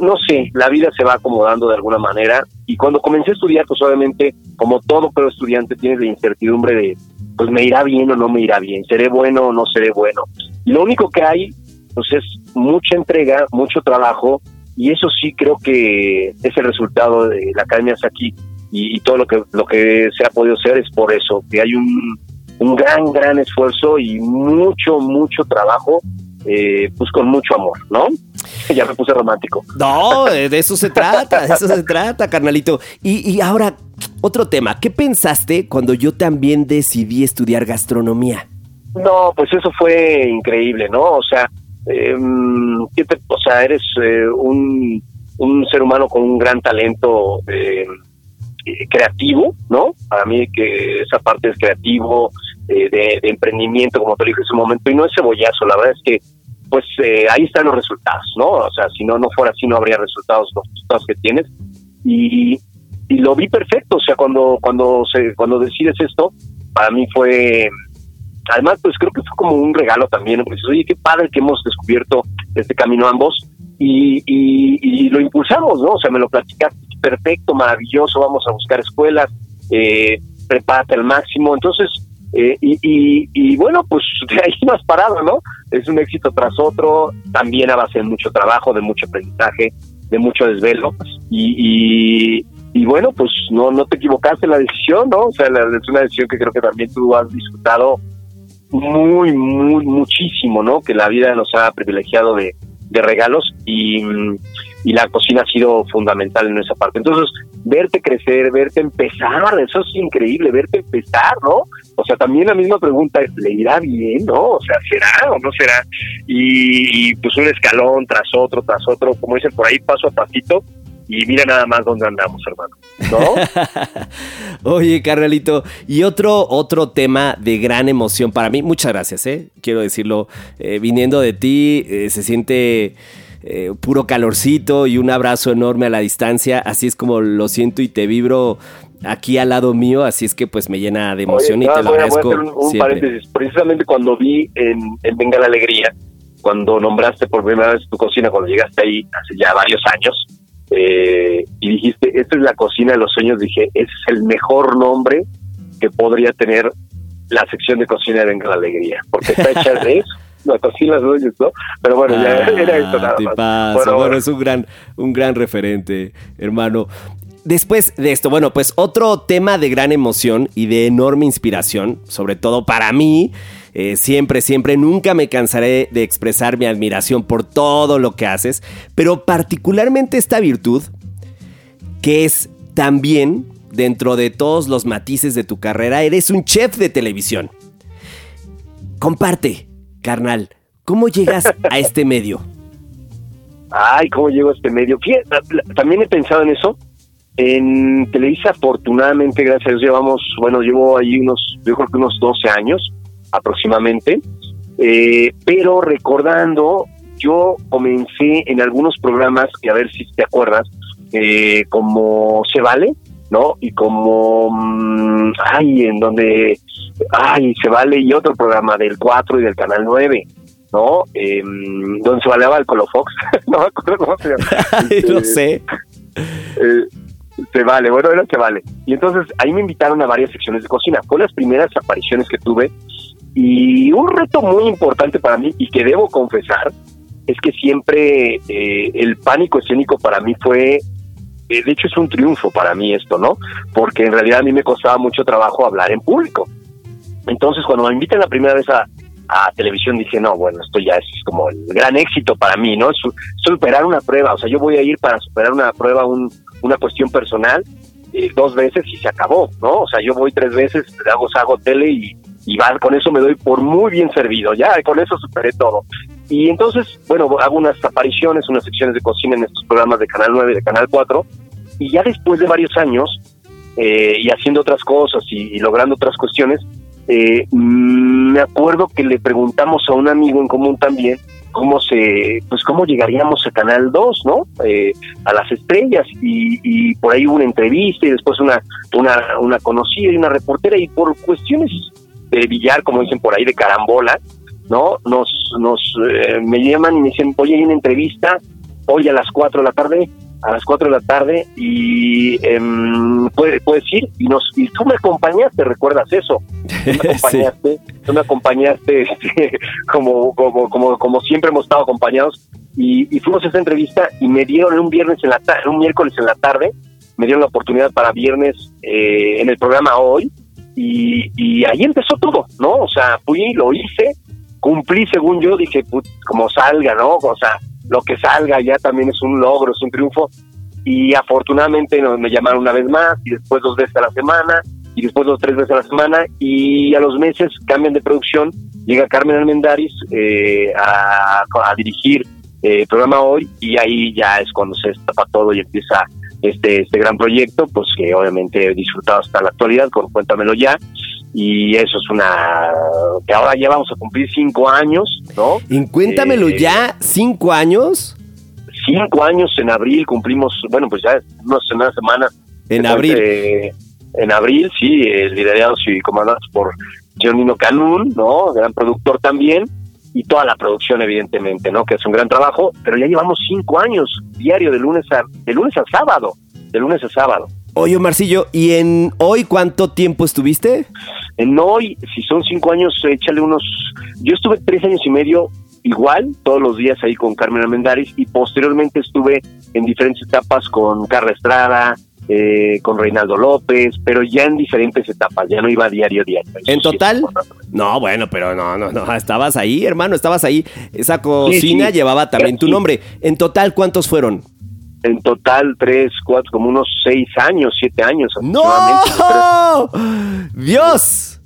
no sé, la vida se va acomodando de alguna manera y cuando comencé a estudiar, pues obviamente, como todo pero estudiante, tienes la incertidumbre de, pues me irá bien o no me irá bien, seré bueno o no seré bueno. Y lo único que hay, pues es mucha entrega, mucho trabajo y eso sí creo que es el resultado de la Academia aquí y, y todo lo que lo que se ha podido hacer es por eso, que hay un un gran, gran esfuerzo y mucho, mucho trabajo, eh, pues con mucho amor, ¿no? Ya me puse romántico. No, de eso se trata, de eso se trata, carnalito. Y, y ahora, otro tema, ¿qué pensaste cuando yo también decidí estudiar gastronomía? No, pues eso fue increíble, ¿no? O sea, eh, o sea eres eh, un, un ser humano con un gran talento eh, creativo, ¿no? Para mí que esa parte es creativo, eh, de, emprendimiento, como te dije en su momento, y no es cebollazo, la verdad es que pues eh, ahí están los resultados, ¿no? O sea, si no no fuera así no habría resultados los resultados que tienes y, lo vi perfecto, o sea, cuando cuando se cuando decides esto, para mí fue además pues creo que fue como un regalo también, pues oye, qué padre que hemos descubierto este camino ambos y, y, lo impulsamos, ¿no? O sea, me lo platicaste, perfecto, maravilloso, vamos a buscar escuelas, eh, prepárate al máximo, entonces eh, y, y, bueno, pues de ahí no has parado, ¿no? Es un éxito tras otro, también a base de mucho trabajo, de mucho aprendizaje, de mucho desvelo. Y, y, bueno, pues no, no te equivocaste en la decisión, ¿no? O sea, es una decisión que creo que también tú has disfrutado muy, muy, muchísimo, ¿no? Que la vida nos ha privilegiado de, de regalos y, y la cocina ha sido fundamental en esa parte. Entonces, verte crecer, verte empezar, eso es increíble, verte empezar, ¿no? O sea, también la misma pregunta es, ¿le irá bien, no? O sea, ¿será o no será? Y, pues un escalón tras otro, tras otro, como dicen por ahí, paso a pasito, y mira nada más dónde andamos, hermano. ¿No? Oye, carnalito, y otro, otro tema de gran emoción para mí, muchas gracias, ¿eh? Quiero decirlo, eh, viniendo de ti, eh, se siente eh, puro calorcito y un abrazo enorme a la distancia. Así es como lo siento y te vibro aquí al lado mío, así es que pues me llena de emoción y te lo agradezco. un, paréntesis, precisamente cuando vi en, Venga la Alegría, cuando nombraste por primera vez tu cocina, cuando llegaste ahí hace ya varios años, eh, y dijiste, esta es la cocina de los sueños, dije, ese es el mejor nombre que podría tener la sección de cocina de Venga la Alegría, porque está hecha de eso no, las dueñas, ¿no? Pero bueno, ya ah, era esto nada más. Bueno, es un gran, un gran referente, hermano. Después de esto, bueno, pues otro tema de gran emoción y de enorme inspiración, sobre todo para mí, eh, siempre, siempre, nunca me cansaré de expresar mi admiración por todo lo que haces, pero particularmente esta virtud, que es también, dentro de todos los matices de tu carrera, eres un chef de televisión. Comparte, Carnal, ¿cómo llegas a este medio? Ay, ¿cómo llego a este medio? también he pensado en eso. En Televisa, afortunadamente, gracias a Dios, llevamos, bueno, llevo ahí unos, yo creo que unos 12 años aproximadamente. Eh, pero recordando, yo comencé en algunos programas, que a ver si te acuerdas, eh, como Se Vale, ¿no? Y como, mm, ay, en donde ay, se vale, y otro programa del 4 y del Canal 9, ¿no? Eh, donde se baleaba el Colofox, no me acuerdo cómo se llama. no sé. Eh, se vale, bueno, era se vale. Y entonces ahí me invitaron a varias secciones de cocina. Fue las primeras apariciones que tuve y un reto muy importante para mí y que debo confesar es que siempre eh, el pánico escénico para mí fue eh, de hecho es un triunfo para mí esto, ¿no? Porque en realidad a mí me costaba mucho trabajo hablar en público. Entonces, cuando me invitan la primera vez a, televisión, dije, no, bueno, esto ya es como el gran éxito para mí, ¿no? superar una prueba, o sea, yo voy a ir para superar una prueba, una cuestión personal, eh, dos veces y se acabó, ¿no? O sea, yo voy tres veces, hago, hago tele y, y va, con eso me doy por muy bien servido, ya con eso superé todo. Y entonces, bueno, hago unas apariciones, unas secciones de cocina en estos programas de Canal 9 y de Canal 4, y ya después de varios años, eh, y haciendo otras cosas y, logrando otras cuestiones, eh, mm, me acuerdo que le preguntamos a un amigo en común también cómo se, pues cómo llegaríamos a Canal 2, ¿no? Eh, a las estrellas y, y, por ahí hubo una entrevista y después una, una, una conocida y una reportera y por cuestiones de billar, como dicen por ahí, de carambola, ¿no? Nos, nos, eh, me llaman y me dicen, oye, hay una entrevista hoy a las 4 de la tarde, a las 4 de la tarde, y eh, puedes, puedes ir, y, nos, y tú me acompañaste, ¿recuerdas eso? Tú me acompañaste, tú me acompañaste este, como, como, como, como siempre hemos estado acompañados, y, y fuimos a esa entrevista y me dieron un viernes en la tarde, un miércoles en la tarde, me dieron la oportunidad para viernes eh, en el programa hoy, y, y ahí empezó todo, ¿no? O sea, fui, lo hice, cumplí según yo, dije, como salga, ¿no? O sea, lo que salga ya también es un logro, es un triunfo. Y afortunadamente me llamaron una vez más y después dos veces a la semana y después dos tres veces a la semana y a los meses cambian de producción, llega Carmen Almendaris eh, a, a, dirigir eh, el programa hoy y ahí ya es cuando se destapa todo y empieza este, este gran proyecto, pues que obviamente he disfrutado hasta la actualidad con Cuéntamelo Ya y eso es una que ahora ya vamos a cumplir cinco años, ¿no? En cuéntamelo Eh, ya, cinco años. Cinco años en abril cumplimos, bueno, pues ya unas unas semanas. En abril. eh, en abril, sí, eh, liderados y comandados por Nino Canún, ¿no? Gran productor también, y toda la producción, evidentemente, ¿no? Que es un gran trabajo, pero ya llevamos cinco años diario, de lunes a, de lunes a sábado, de lunes a sábado. Oye, Marcillo, ¿y en hoy cuánto tiempo estuviste? En hoy, si son cinco años, échale unos. Yo estuve tres años y medio igual, todos los días ahí con Carmen Almendaris, y posteriormente estuve en diferentes etapas con Carla Estrada, eh, con Reinaldo López, pero ya en diferentes etapas, ya no iba diario, diario. Eso ¿En total? No, bueno, pero no, no, no. Estabas ahí, hermano, estabas ahí. Esa cocina sí. llevaba también tu nombre. En total, ¿cuántos fueron? En total, tres, cuatro, como unos seis años, siete años aproximadamente. ¡No! ¡Dios!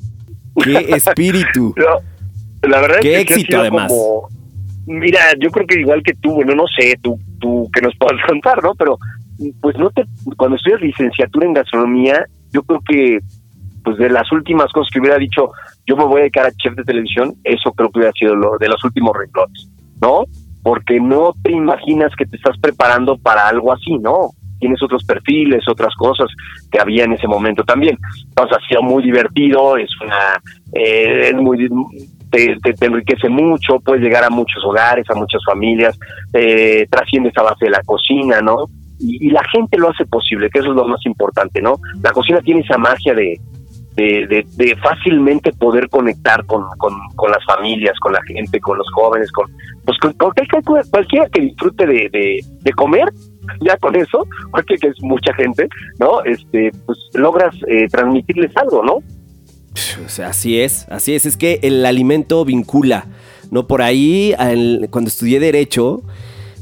¡Qué espíritu! La verdad Qué es que éxito, además. como- mira, yo creo que igual que tú, bueno, no sé, tú, tú que nos puedas contar, ¿no? Pero, pues no te, cuando estudias licenciatura en gastronomía, yo creo que, pues de las últimas cosas que hubiera dicho, yo me voy a dedicar a chef de televisión, eso creo que hubiera sido lo de los últimos renglones, ¿no? Porque no te imaginas que te estás preparando para algo así, ¿no? Tienes otros perfiles, otras cosas que había en ese momento también. Entonces ha sido muy divertido, es una, eh, es muy, te, te, te enriquece mucho, puedes llegar a muchos hogares, a muchas familias, eh, trasciende esa base de la cocina, ¿no? Y, y la gente lo hace posible, que eso es lo más importante, ¿no? La cocina tiene esa magia de, de, fácilmente poder conectar con, con, las familias, con la gente, con los jóvenes, con pues con, con cualquier- cualquiera que disfrute de, de, comer, ya con eso, porque que es mucha gente, ¿no? Este, pues logras eh, transmitirles algo, ¿no? Así es, así es. Es que el alimento vincula. No por ahí, cuando estudié Derecho,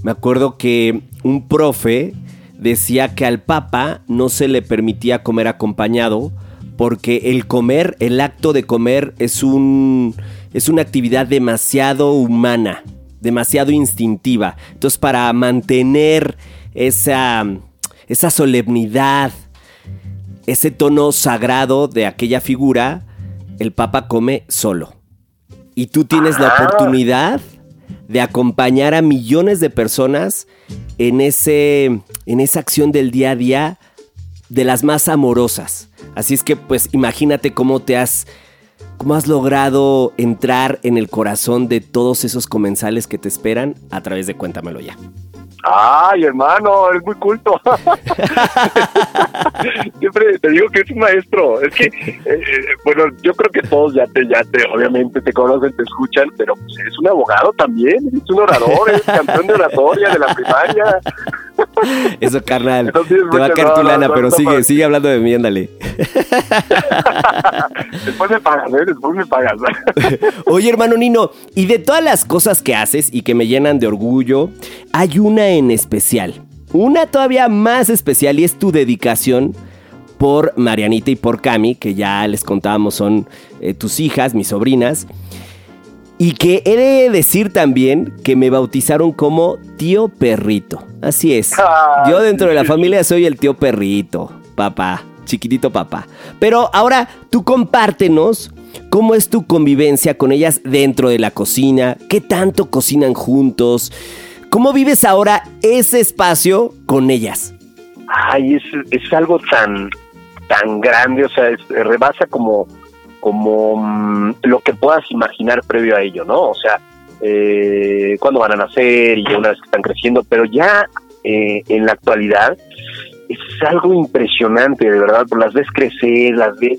me acuerdo que un profe decía que al Papa no se le permitía comer acompañado porque el comer, el acto de comer es un es una actividad demasiado humana, demasiado instintiva. Entonces, para mantener esa esa solemnidad, ese tono sagrado de aquella figura, el Papa come solo. Y tú tienes la Ah. oportunidad de acompañar a millones de personas en, ese, en esa acción del día a día de las más amorosas. Así es que pues imagínate cómo te has cómo has logrado entrar en el corazón de todos esos comensales que te esperan a través de Cuéntamelo ya. Ay, hermano, eres muy culto. Siempre te digo que es un maestro. Es que, eh, eh, bueno, yo creo que todos ya te, ya te, obviamente te conocen, te escuchan, pero pues eres un abogado también, eres un orador, eres campeón de oratoria de la primaria. Eso, carnal. Te va a caer tu lana, pero sigue, sigue hablando de mí, ándale. Después me pagas, ¿eh? Después me pagas. Oye, hermano Nino, y de todas las cosas que haces y que me llenan de orgullo, hay una en especial. Una todavía más especial y es tu dedicación por Marianita y por Cami, que ya les contábamos son eh, tus hijas, mis sobrinas. Y que he de decir también que me bautizaron como tío perrito. Así es. Yo dentro de la familia soy el tío perrito, papá, chiquitito papá. Pero ahora tú compártenos cómo es tu convivencia con ellas dentro de la cocina, qué tanto cocinan juntos, cómo vives ahora ese espacio con ellas. Ay, es, es algo tan, tan grande, o sea, es- rebasa como, como mm, lo que puedas imaginar previo a ello, ¿no? O sea, eh, cuándo van a nacer y una vez que están creciendo, pero ya eh, en la actualidad es algo impresionante, de verdad, pues las ves crecer, las ves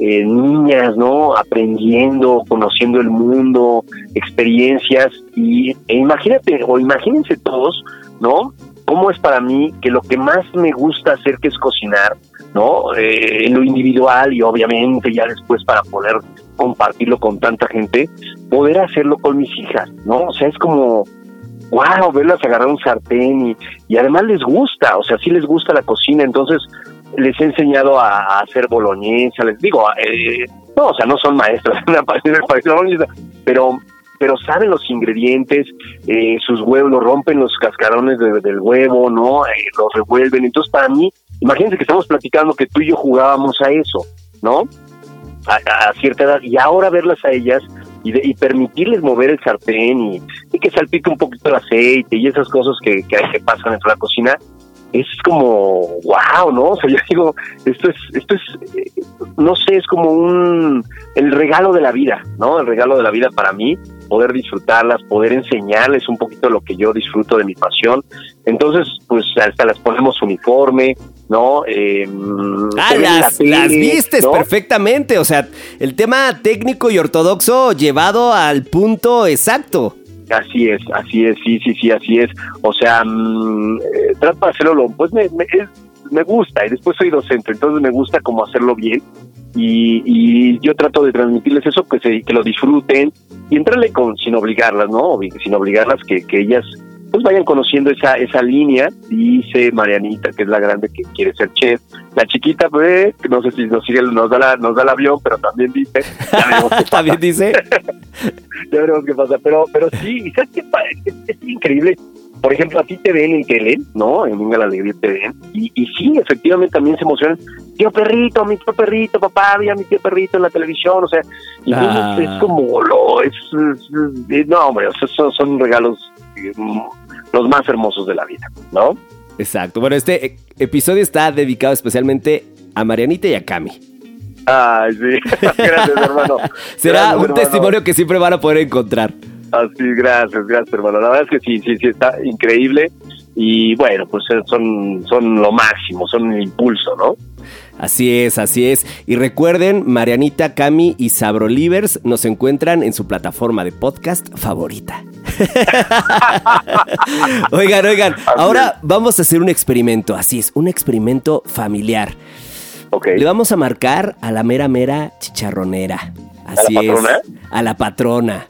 eh, niñas, ¿no? Aprendiendo, conociendo el mundo, experiencias y e imagínate o imagínense todos, ¿no? cómo es para mí que lo que más me gusta hacer que es cocinar, ¿no? Eh, en lo individual y obviamente ya después para poder compartirlo con tanta gente, poder hacerlo con mis hijas, ¿no? O sea, es como, wow, verlas agarrar un sartén y, y además les gusta, o sea, sí les gusta la cocina, entonces les he enseñado a, hacer boloñesa, les digo, eh, no, o sea, no son maestros pero pero saben los ingredientes, eh, sus huevos, lo rompen los cascarones de- del huevo, ¿no? Eh, los revuelven. Entonces, para mí, imagínense que estamos platicando que tú y yo jugábamos a eso, ¿no? A, cierta edad. Y ahora verlas a ellas y, de- y permitirles mover el sartén y, y que salpique un poquito el aceite y esas cosas que, que, que pasan dentro de la cocina, es como, wow, ¿no? O sea, yo digo, esto es, esto es, eh, no sé, es como un, el regalo de la vida, ¿no? El regalo de la vida para mí, poder disfrutarlas, poder enseñarles un poquito lo que yo disfruto de mi pasión. Entonces, pues hasta las ponemos uniforme, ¿no? Eh, Ah, la las, las vistes ¿no? perfectamente. O sea, el tema técnico y ortodoxo llevado al punto exacto. Así es, así es, sí, sí, sí, así es. O sea, mm, eh, trato de hacerlo, lo- pues me, me, es- me gusta y después soy docente, entonces me gusta como hacerlo bien y, y yo trato de transmitirles eso, que, se, que lo disfruten y entrarle con, sin obligarlas, ¿no? Sin obligarlas que, que ellas pues vayan conociendo esa esa línea. Dice Marianita, que es la grande que quiere ser chef. La chiquita, pues, no sé si nos, sigue, nos, da la, nos da el avión, pero también dice, ya veremos qué pasa También dice. ya veremos qué pasa. Pero, pero sí, ¿y ¿sabes qué? es increíble. Por ejemplo, a ti te ven en tele, ¿no? En Venga la Alegría te ven. Y, y sí, efectivamente también se emocionan. Tío perrito, mi tío perrito, papá, vi a mi tío perrito en la televisión, o sea. Y Ah. es como, lo, es, no, hombre, o sea, son, son regalos eh, mm, los más hermosos de la vida, ¿no? Exacto. Bueno, este episodio está dedicado especialmente a Marianita y a Cami. Ay, sí. gracias, hermano. Será Gracias, un hermano. testimonio que siempre van a poder encontrar. Así, gracias, gracias, hermano. La verdad es que sí, sí, sí, está increíble. Y bueno, pues eh, son, son lo máximo, son el impulso, ¿no? Así es, así es. Y recuerden, Marianita, Cami y Sabrolivers nos encuentran en su plataforma de podcast favorita. oigan, oigan, ahora vamos a hacer un experimento, así es, un experimento familiar. Ok. Le vamos a marcar a la mera mera chicharronera. Así la patrona? es. A la patrona.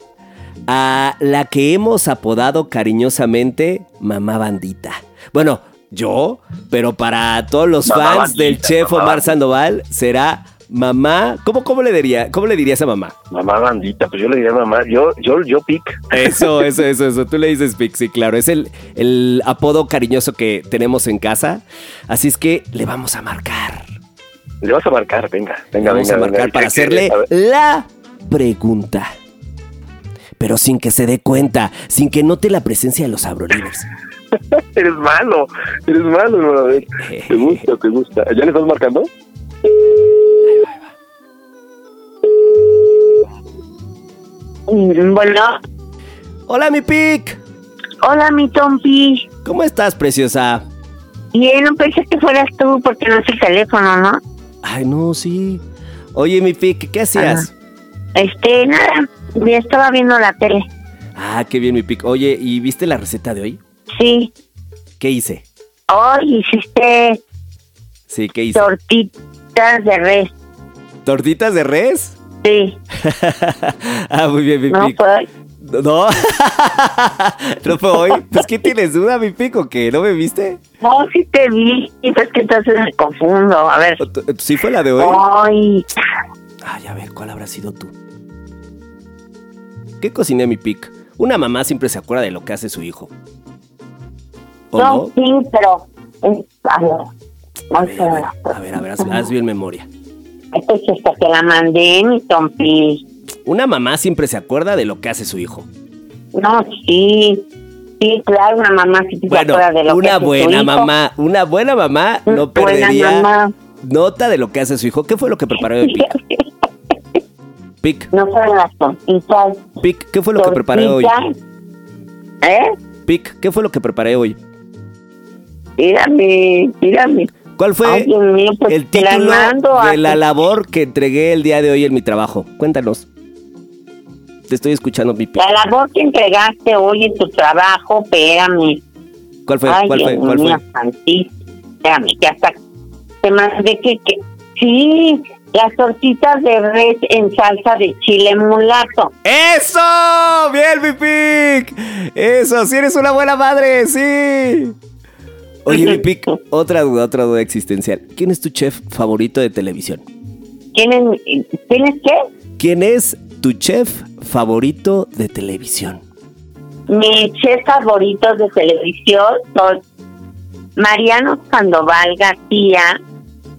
A la que hemos apodado cariñosamente Mamá Bandita. Bueno, yo, pero para todos los Mamá fans Bandita, del chef Omar Bandita. Sandoval será Mamá. ¿Cómo, cómo le diría? ¿Cómo le dirías a mamá? Mamá bandita, pues yo le diría mamá, yo, yo, yo pic. Eso, eso, eso, eso. Tú le dices Pixie, claro. Es el, el apodo cariñoso que tenemos en casa. Así es que le vamos a marcar. Le vas a marcar, venga, venga, vamos venga. a marcar venga. para ¿Qué- qué- hacerle la pregunta. Pero sin que se dé cuenta, sin que note la presencia de los Abrolivers. Eres malo, eres malo, hermano. A ver, ¿Te gusta, te gusta? ¿Ya le estás marcando? Bueno, Hola, mi Pic. hola mi Tompi. ¿Cómo estás, preciosa? Bien, no pensé que fueras tú porque no es el teléfono, ¿no? Ay, no, sí. Oye, mi Pic, ¿qué hacías? Este, nada, ya estaba viendo la tele. Ah, qué bien, mi Pic. Oye, ¿y viste la receta de hoy? Sí. ¿Qué hice? Hoy hiciste Sí, ¿qué hice? tortitas de res. ¿Tortitas de res? Sí. ah, muy bien, mi No, Pic. pues, No, no fue hoy. Pues, ¿qué tienes duda, mi pico? ¿Que no me viste? No, sí te vi. Es que entonces me confundo. A ver. ¿Sí fue la de hoy? Ay. Ay, a ver, ¿cuál habrá sido tú? ¿Qué cociné mi pic? Una mamá siempre se acuerda de lo que hace su hijo. ¿O No, no? sí, pero. eh, A ver. A ver, a ver, a ver, a ver, haz, haz bien memoria. Pues esta te la mandé, mi Tompi. Una mamá siempre se acuerda de lo que hace su hijo. No, sí. Sí, claro, una mamá sí se Bueno, acuerda de lo que una hace su buena hijo. mamá, una buena mamá no Buena perdería mamá. nota de lo que hace su hijo. ¿Qué fue lo que preparó hoy Pic? Pic, No fueron las tortitas. Pic, ¿qué fue lo que preparé hoy? ¿Eh? Pic, ¿qué fue lo que preparé hoy? Mírame, mírame. ¿Cuál fue Ay, mío, pues el la título de la labor que entregué el día de hoy en mi trabajo? Cuéntanos. Te estoy escuchando, mi Pic. La labor que entregaste hoy en tu trabajo, espérame. ¿Cuál fue? Ay, ¿Cuál fue? Dios ¿Cuál mío, fue? santísimo. Espérame, que hasta te mandé que, que... Sí, las tortitas de res en salsa de chile mulato. ¡Eso! ¡Bien, mi Pic! ¡Eso! ¡Sí eres una buena madre! ¡Sí! Oye, mi Pic, otra duda, otra duda existencial. ¿Quién es tu chef favorito de televisión? ¿Tienes, ¿Tienes qué? ¿Quién es tu chef favorito de televisión? Mis chefs favoritos de televisión son Mariano Sandoval García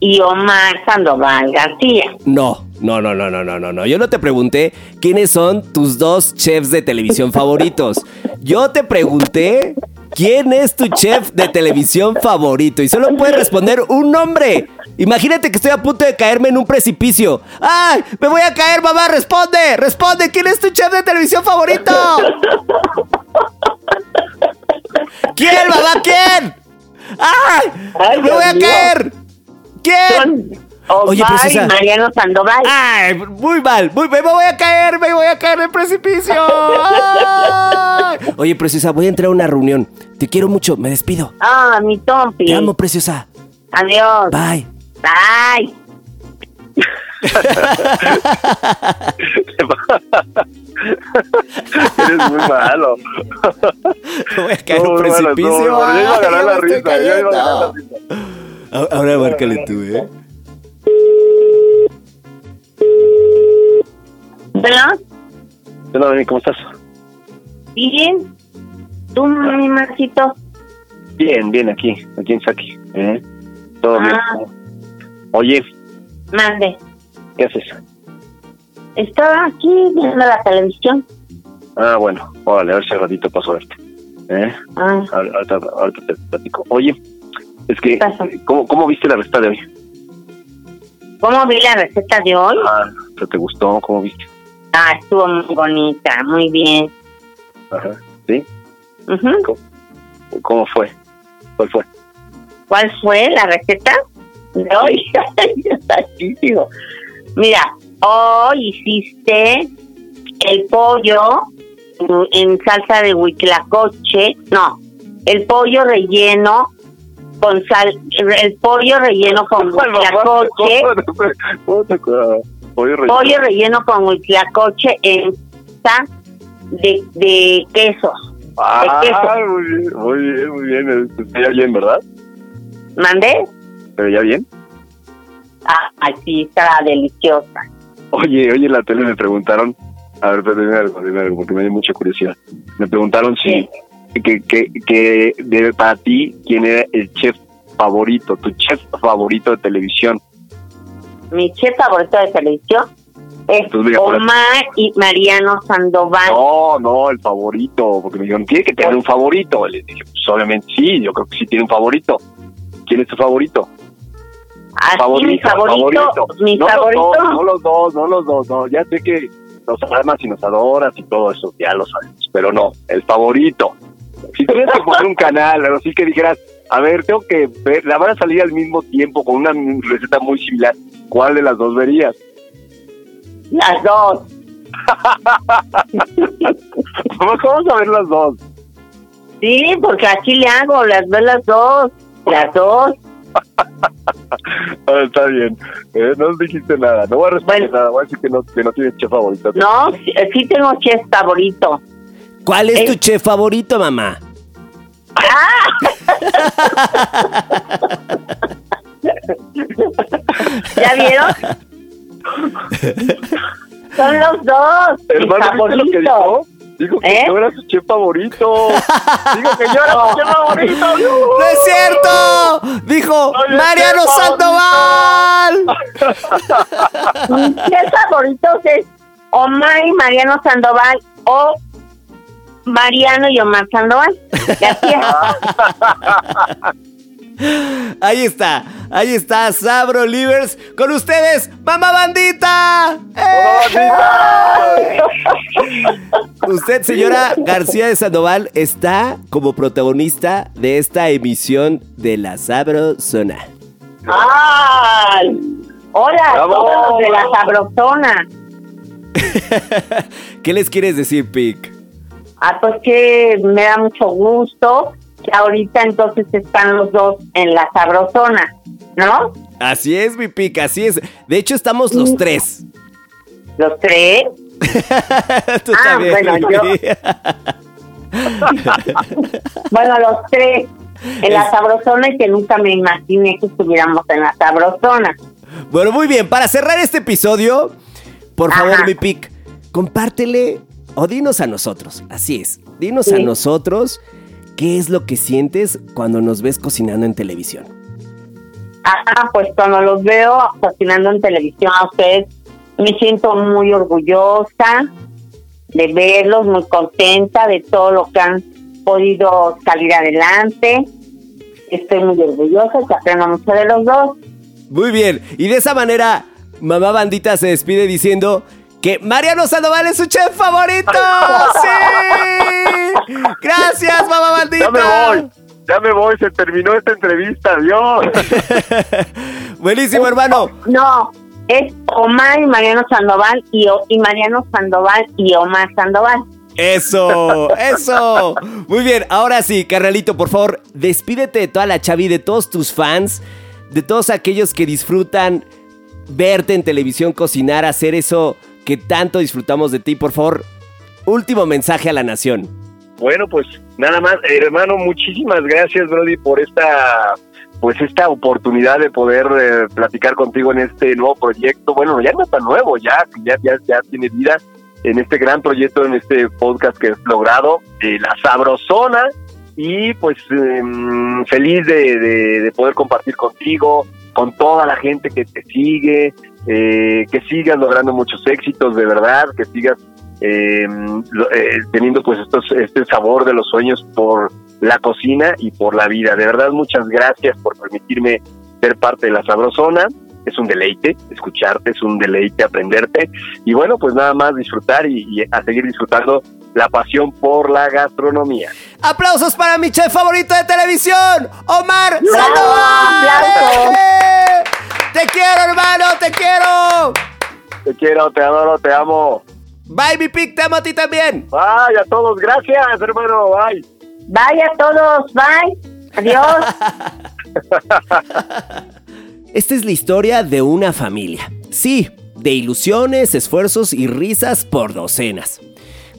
y Omar Sandoval García. No, no, no, no, no, no, no, no. Yo no te pregunté quiénes son tus dos chefs de televisión favoritos. Yo te pregunté quién es tu chef de televisión favorito y solo puedes responder un nombre. Imagínate que estoy a punto de caerme en un precipicio. ¡Ay! ¡Me voy a caer, mamá! ¡Responde! ¡Responde! ¿Quién es tu chef de televisión favorito? ¿Quién, mamá? ¿Quién? ¡Ay! ¡Me voy a caer! ¿Quién? Oye, preciosa. y Mariano Sandoval. ¡Ay! Muy mal, muy me voy a caer, me voy a caer en el precipicio. ¡Ay! Oye, preciosa, voy a entrar a una reunión. Te quiero mucho, me despido. Ah, mi Tompi. Te amo, preciosa. Adiós. Bye. Bye. Eres muy malo. Voy a caer en un precipicio. muy malo. Yo iba a Ay, ganar ya la me estoy risa, yo iba a ganar la cayendo. Ahora márcale tú, ¿eh? Hola, Dani, ¿cómo estás? Bien. ¿Tú, mi Marcito? Bien, bien, aquí, aquí en Saki. ¿eh? Todo bien. Ah. Oye, Mande. ¿qué haces? Estaba aquí viendo la televisión. Ah, bueno, órale, a ver si al ratito paso a verte. ¿Eh? Ah, Ahor- Ahorita, ahorita te platico. Oye, es que, ¿Qué pasa? ¿cómo, ¿cómo viste la receta de hoy? ¿Cómo vi la receta de hoy? Ah, ¿te- ¿te gustó? ¿Cómo viste? Ah, estuvo muy bonita, muy bien. Ajá, ¿sí? Ujú. ¿Cómo fue? ¿Cuál fue? ¿Cuál fue la receta de hoy? Mira, hoy hiciste el pollo en- en salsa de huitlacoche. No, el pollo relleno con sal, el pollo relleno con huitlacoche. ¿Cómo te acuerdas? Pollo relleno. pollo relleno con huitlacoche en de, de quesos. Ah, de queso. muy bien, muy bien, muy bien. Se veía bien, ¿verdad? ¿Mandé? ¿Se veía bien? Ah, sí, estaba deliciosa. Oye, oye, en la tele me preguntaron, a ver, dime algo, dime algo, porque me dio mucha curiosidad. Me preguntaron si, que, que, que de, para ti, ¿quién era el chef favorito, tu chef favorito de televisión? Mi chef favorito de televisión es Omar y Mariano Sandoval. No, no, el favorito, porque me dijeron, tiene que tener un favorito. Dije, pues obviamente sí, yo creo que sí tiene un favorito. ¿Quién es tu favorito? Así mi favorito, mi no favorito. Los dos, no los dos, no los dos, no. Ya sé que nos amas y nos adoras y todo eso, ya lo sabemos. Pero no, el favorito. Si tuvieras que poner un canal, así que dijeras, a ver, tengo que ver, la van a salir al mismo tiempo con una receta muy similar. ¿Cuál de las dos verías? Las dos. Vamos vamos a ver las dos. Sí, porque así le hago, las veo las dos. Las dos. Ah, está bien. Eh, no dijiste nada. No voy a responder nada. Voy a decir que no, que no tienes chef favorito. No, sí, sí tengo chef favorito. ¿Cuál es tu Eh. chef favorito, mamá? ¿Ya vieron? Son los dos. Hermano, ¿viste lo que dijo? Dijo que ¿Eh? yo era su chef favorito. Dijo que yo era su chef favorito. ¡No es cierto! Dijo Mariano chef Sandoval. Mis tres favoritos es Omar y Mariano Sandoval o Mariano y Omar Sandoval. Gracias. Ahí está, ahí está Sabro Livers con ustedes, Mamá Bandita. ¡Eh! Usted, señora García de Sandoval, está como protagonista de esta emisión de la Sabrosona. ¡Ay! Hola, Bravo. todos los de la sabrosona. ¿Qué les quieres decir, Pic? Ah, pues que me da mucho gusto que ahorita entonces están los dos en la sabrosona, ¿no? Así es, mi así es. De hecho, estamos los tres. Los tres. Tú Ah, también, bueno, yo-. Bueno, los tres en la sabrosona y que nunca me imaginé que estuviéramos en la sabrosona. Bueno, muy bien, para cerrar este episodio, por Ajá. favor, mi pic, compártele o dinos a nosotros, así es, dinos a nosotros qué es lo que sientes cuando nos ves cocinando en televisión. Ajá, pues cuando los veo cocinando en televisión a ustedes, me siento muy orgullosa de verlos, muy contenta de todo lo que han podido salir adelante. Estoy muy orgullosa y aprendo mucho de los dos. Muy bien, y de esa manera, mamá bandita se despide diciendo que Mariano Sandoval es su chef favorito. ¡Sí! Gracias, mamá bandita. Ya me voy. Ya me voy. Se terminó esta entrevista. Adiós. Buenísimo, hermano. No, es Omar y Mariano Sandoval y, O- y Mariano Sandoval y Omar Sandoval. Eso, eso. Muy bien, ahora sí, carnalito, por favor, despídete de toda la chavi, de todos tus fans, de todos aquellos que disfrutan verte en televisión cocinar, hacer eso que tanto disfrutamos de ti. Por favor, último mensaje a la nación. Bueno, pues nada más, hermano, muchísimas gracias, Brody, por esta pues esta oportunidad de poder eh, platicar contigo en este nuevo proyecto. Bueno, ya no es tan nuevo, ya ya ya, ya tiene vida en este gran proyecto, en este podcast que has logrado, eh, La Sabrosona, y pues em, feliz de poder compartir contigo, con toda la gente que te sigue, eh, que sigas logrando muchos éxitos, de verdad, que sigas eh, eh, teniendo pues estos este sabor de los sueños por la cocina y por la vida. De verdad, muchas gracias por permitirme ser parte de la Sabrosona. Es un deleite escucharte, es un deleite aprenderte. Y bueno, pues nada más disfrutar y, y a seguir disfrutando la pasión por la gastronomía. ¡Aplausos para mi chef favorito de televisión, Omar ¡Bravo! Sandoval! ¡Aplausos! ¡Te quiero, hermano! ¡Te quiero! Te quiero, te adoro, te amo. Bye, mi pic, te amo a ti también. Bye a todos, gracias hermano, bye. Bye a todos, bye. Adiós. Esta es la historia de una familia. Sí, de ilusiones, esfuerzos y risas por docenas.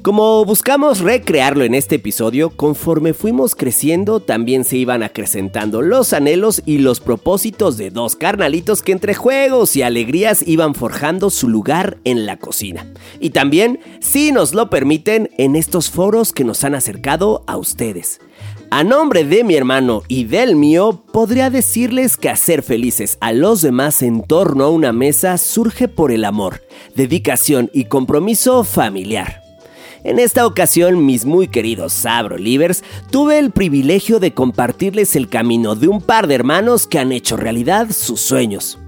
Como buscamos recrearlo en este episodio, conforme fuimos creciendo también se iban acrecentando los anhelos y los propósitos de dos carnalitos que entre juegos y alegrías iban forjando su lugar en la cocina. Y también, si nos lo permiten, en estos foros que nos han acercado a ustedes. A nombre de mi hermano y del mío, podría decirles que hacer felices a los demás en torno a una mesa surge por el amor, dedicación y compromiso familiar. En esta ocasión, mis muy queridos Sabro Livers, tuve el privilegio de compartirles el camino de un par de hermanos que han hecho realidad sus sueños.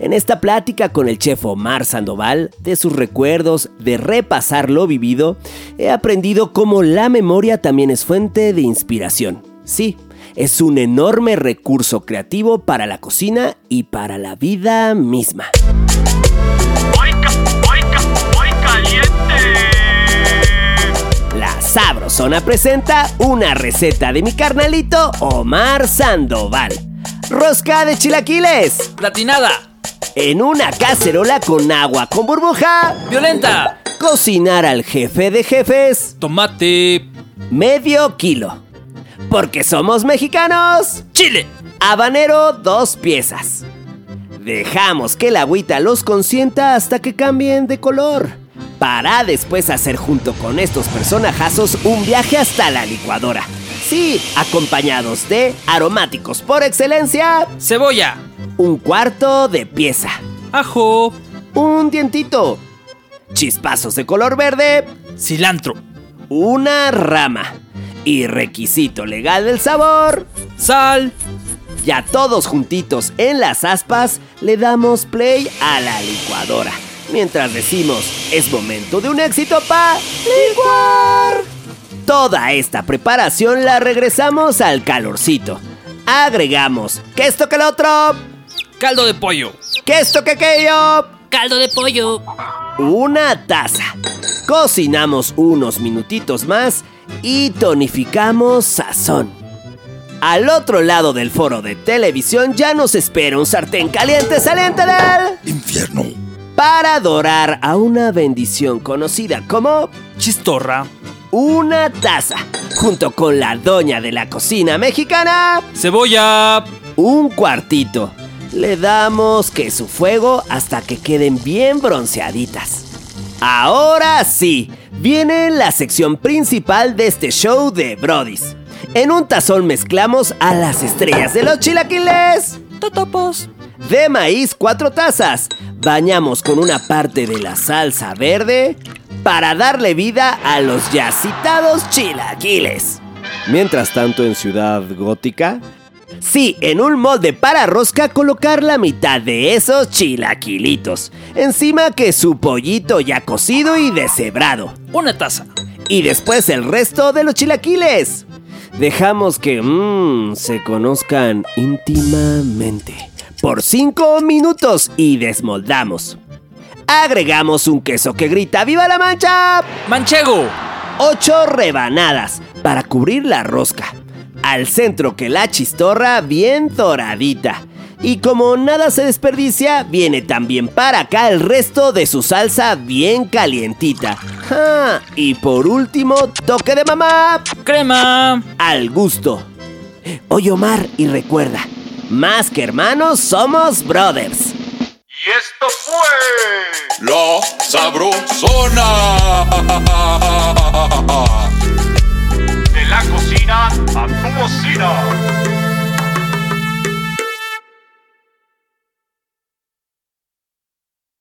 En esta plática con el chef Omar Sandoval, de sus recuerdos, de repasar lo vivido, he aprendido cómo la memoria también es fuente de inspiración. Sí, es un enorme recurso creativo para la cocina y para la vida misma. Sabrosona presenta una receta de mi carnalito Omar Sandoval. Rosca de chilaquiles Platinada. en una cacerola con agua con burbuja Violenta. Cocinar al jefe de jefes, Tomate. medio kilo. Porque somos mexicanos. Chile. Habanero, dos piezas. Dejamos que la agüita los consienta hasta que cambien de color. Para después hacer junto con estos personajazos un viaje hasta la licuadora. Sí, acompañados de aromáticos por excelencia, Cebolla. un cuarto de pieza, Ajo. un dientito, chispazos de color verde, Cilantro. una rama y requisito legal del sabor. Sal. Ya todos juntitos en las aspas le damos play a la licuadora. Mientras decimos, es momento de un éxito pa licuar. Toda esta preparación la regresamos al calorcito. Agregamos que esto que el otro, Caldo de pollo. que esto que aquello. Caldo de pollo. Una taza. Cocinamos unos minutitos más y tonificamos sazón. Al otro lado del foro de televisión ya nos espera un sartén caliente saliente del Infierno. Para adorar a una bendición conocida como Chistorra. una taza, junto con la doña de la cocina mexicana, Cebolla. un cuartito. Le damos que su fuego hasta que queden bien bronceaditas. Ahora sí, viene la sección principal de este show de Brodis. En un tazón mezclamos a las estrellas de los chilaquiles. Totopos. De maíz, cuatro tazas. Bañamos con una parte de la salsa verde para darle vida a los ya citados chilaquiles. Mientras tanto, en Ciudad Gótica. Sí, en un molde para rosca colocar la mitad de esos chilaquilitos. Encima que su pollito ya cocido y deshebrado. Una taza. Y después el resto de los chilaquiles. Dejamos que mmm, se conozcan íntimamente. Por 5 minutos y desmoldamos. Agregamos un queso que grita ¡Viva la mancha! Manchego. 8 rebanadas para cubrir la rosca. Al centro que la chistorra bien doradita. Y como nada se desperdicia, viene también para acá el resto de su salsa bien calientita. Ah, y por último, toque de mamá Crema. al gusto. Oye Omar, y recuerda, más que hermanos somos brothers. Y esto fue La Sabrosona. De la cocina a tu bocina.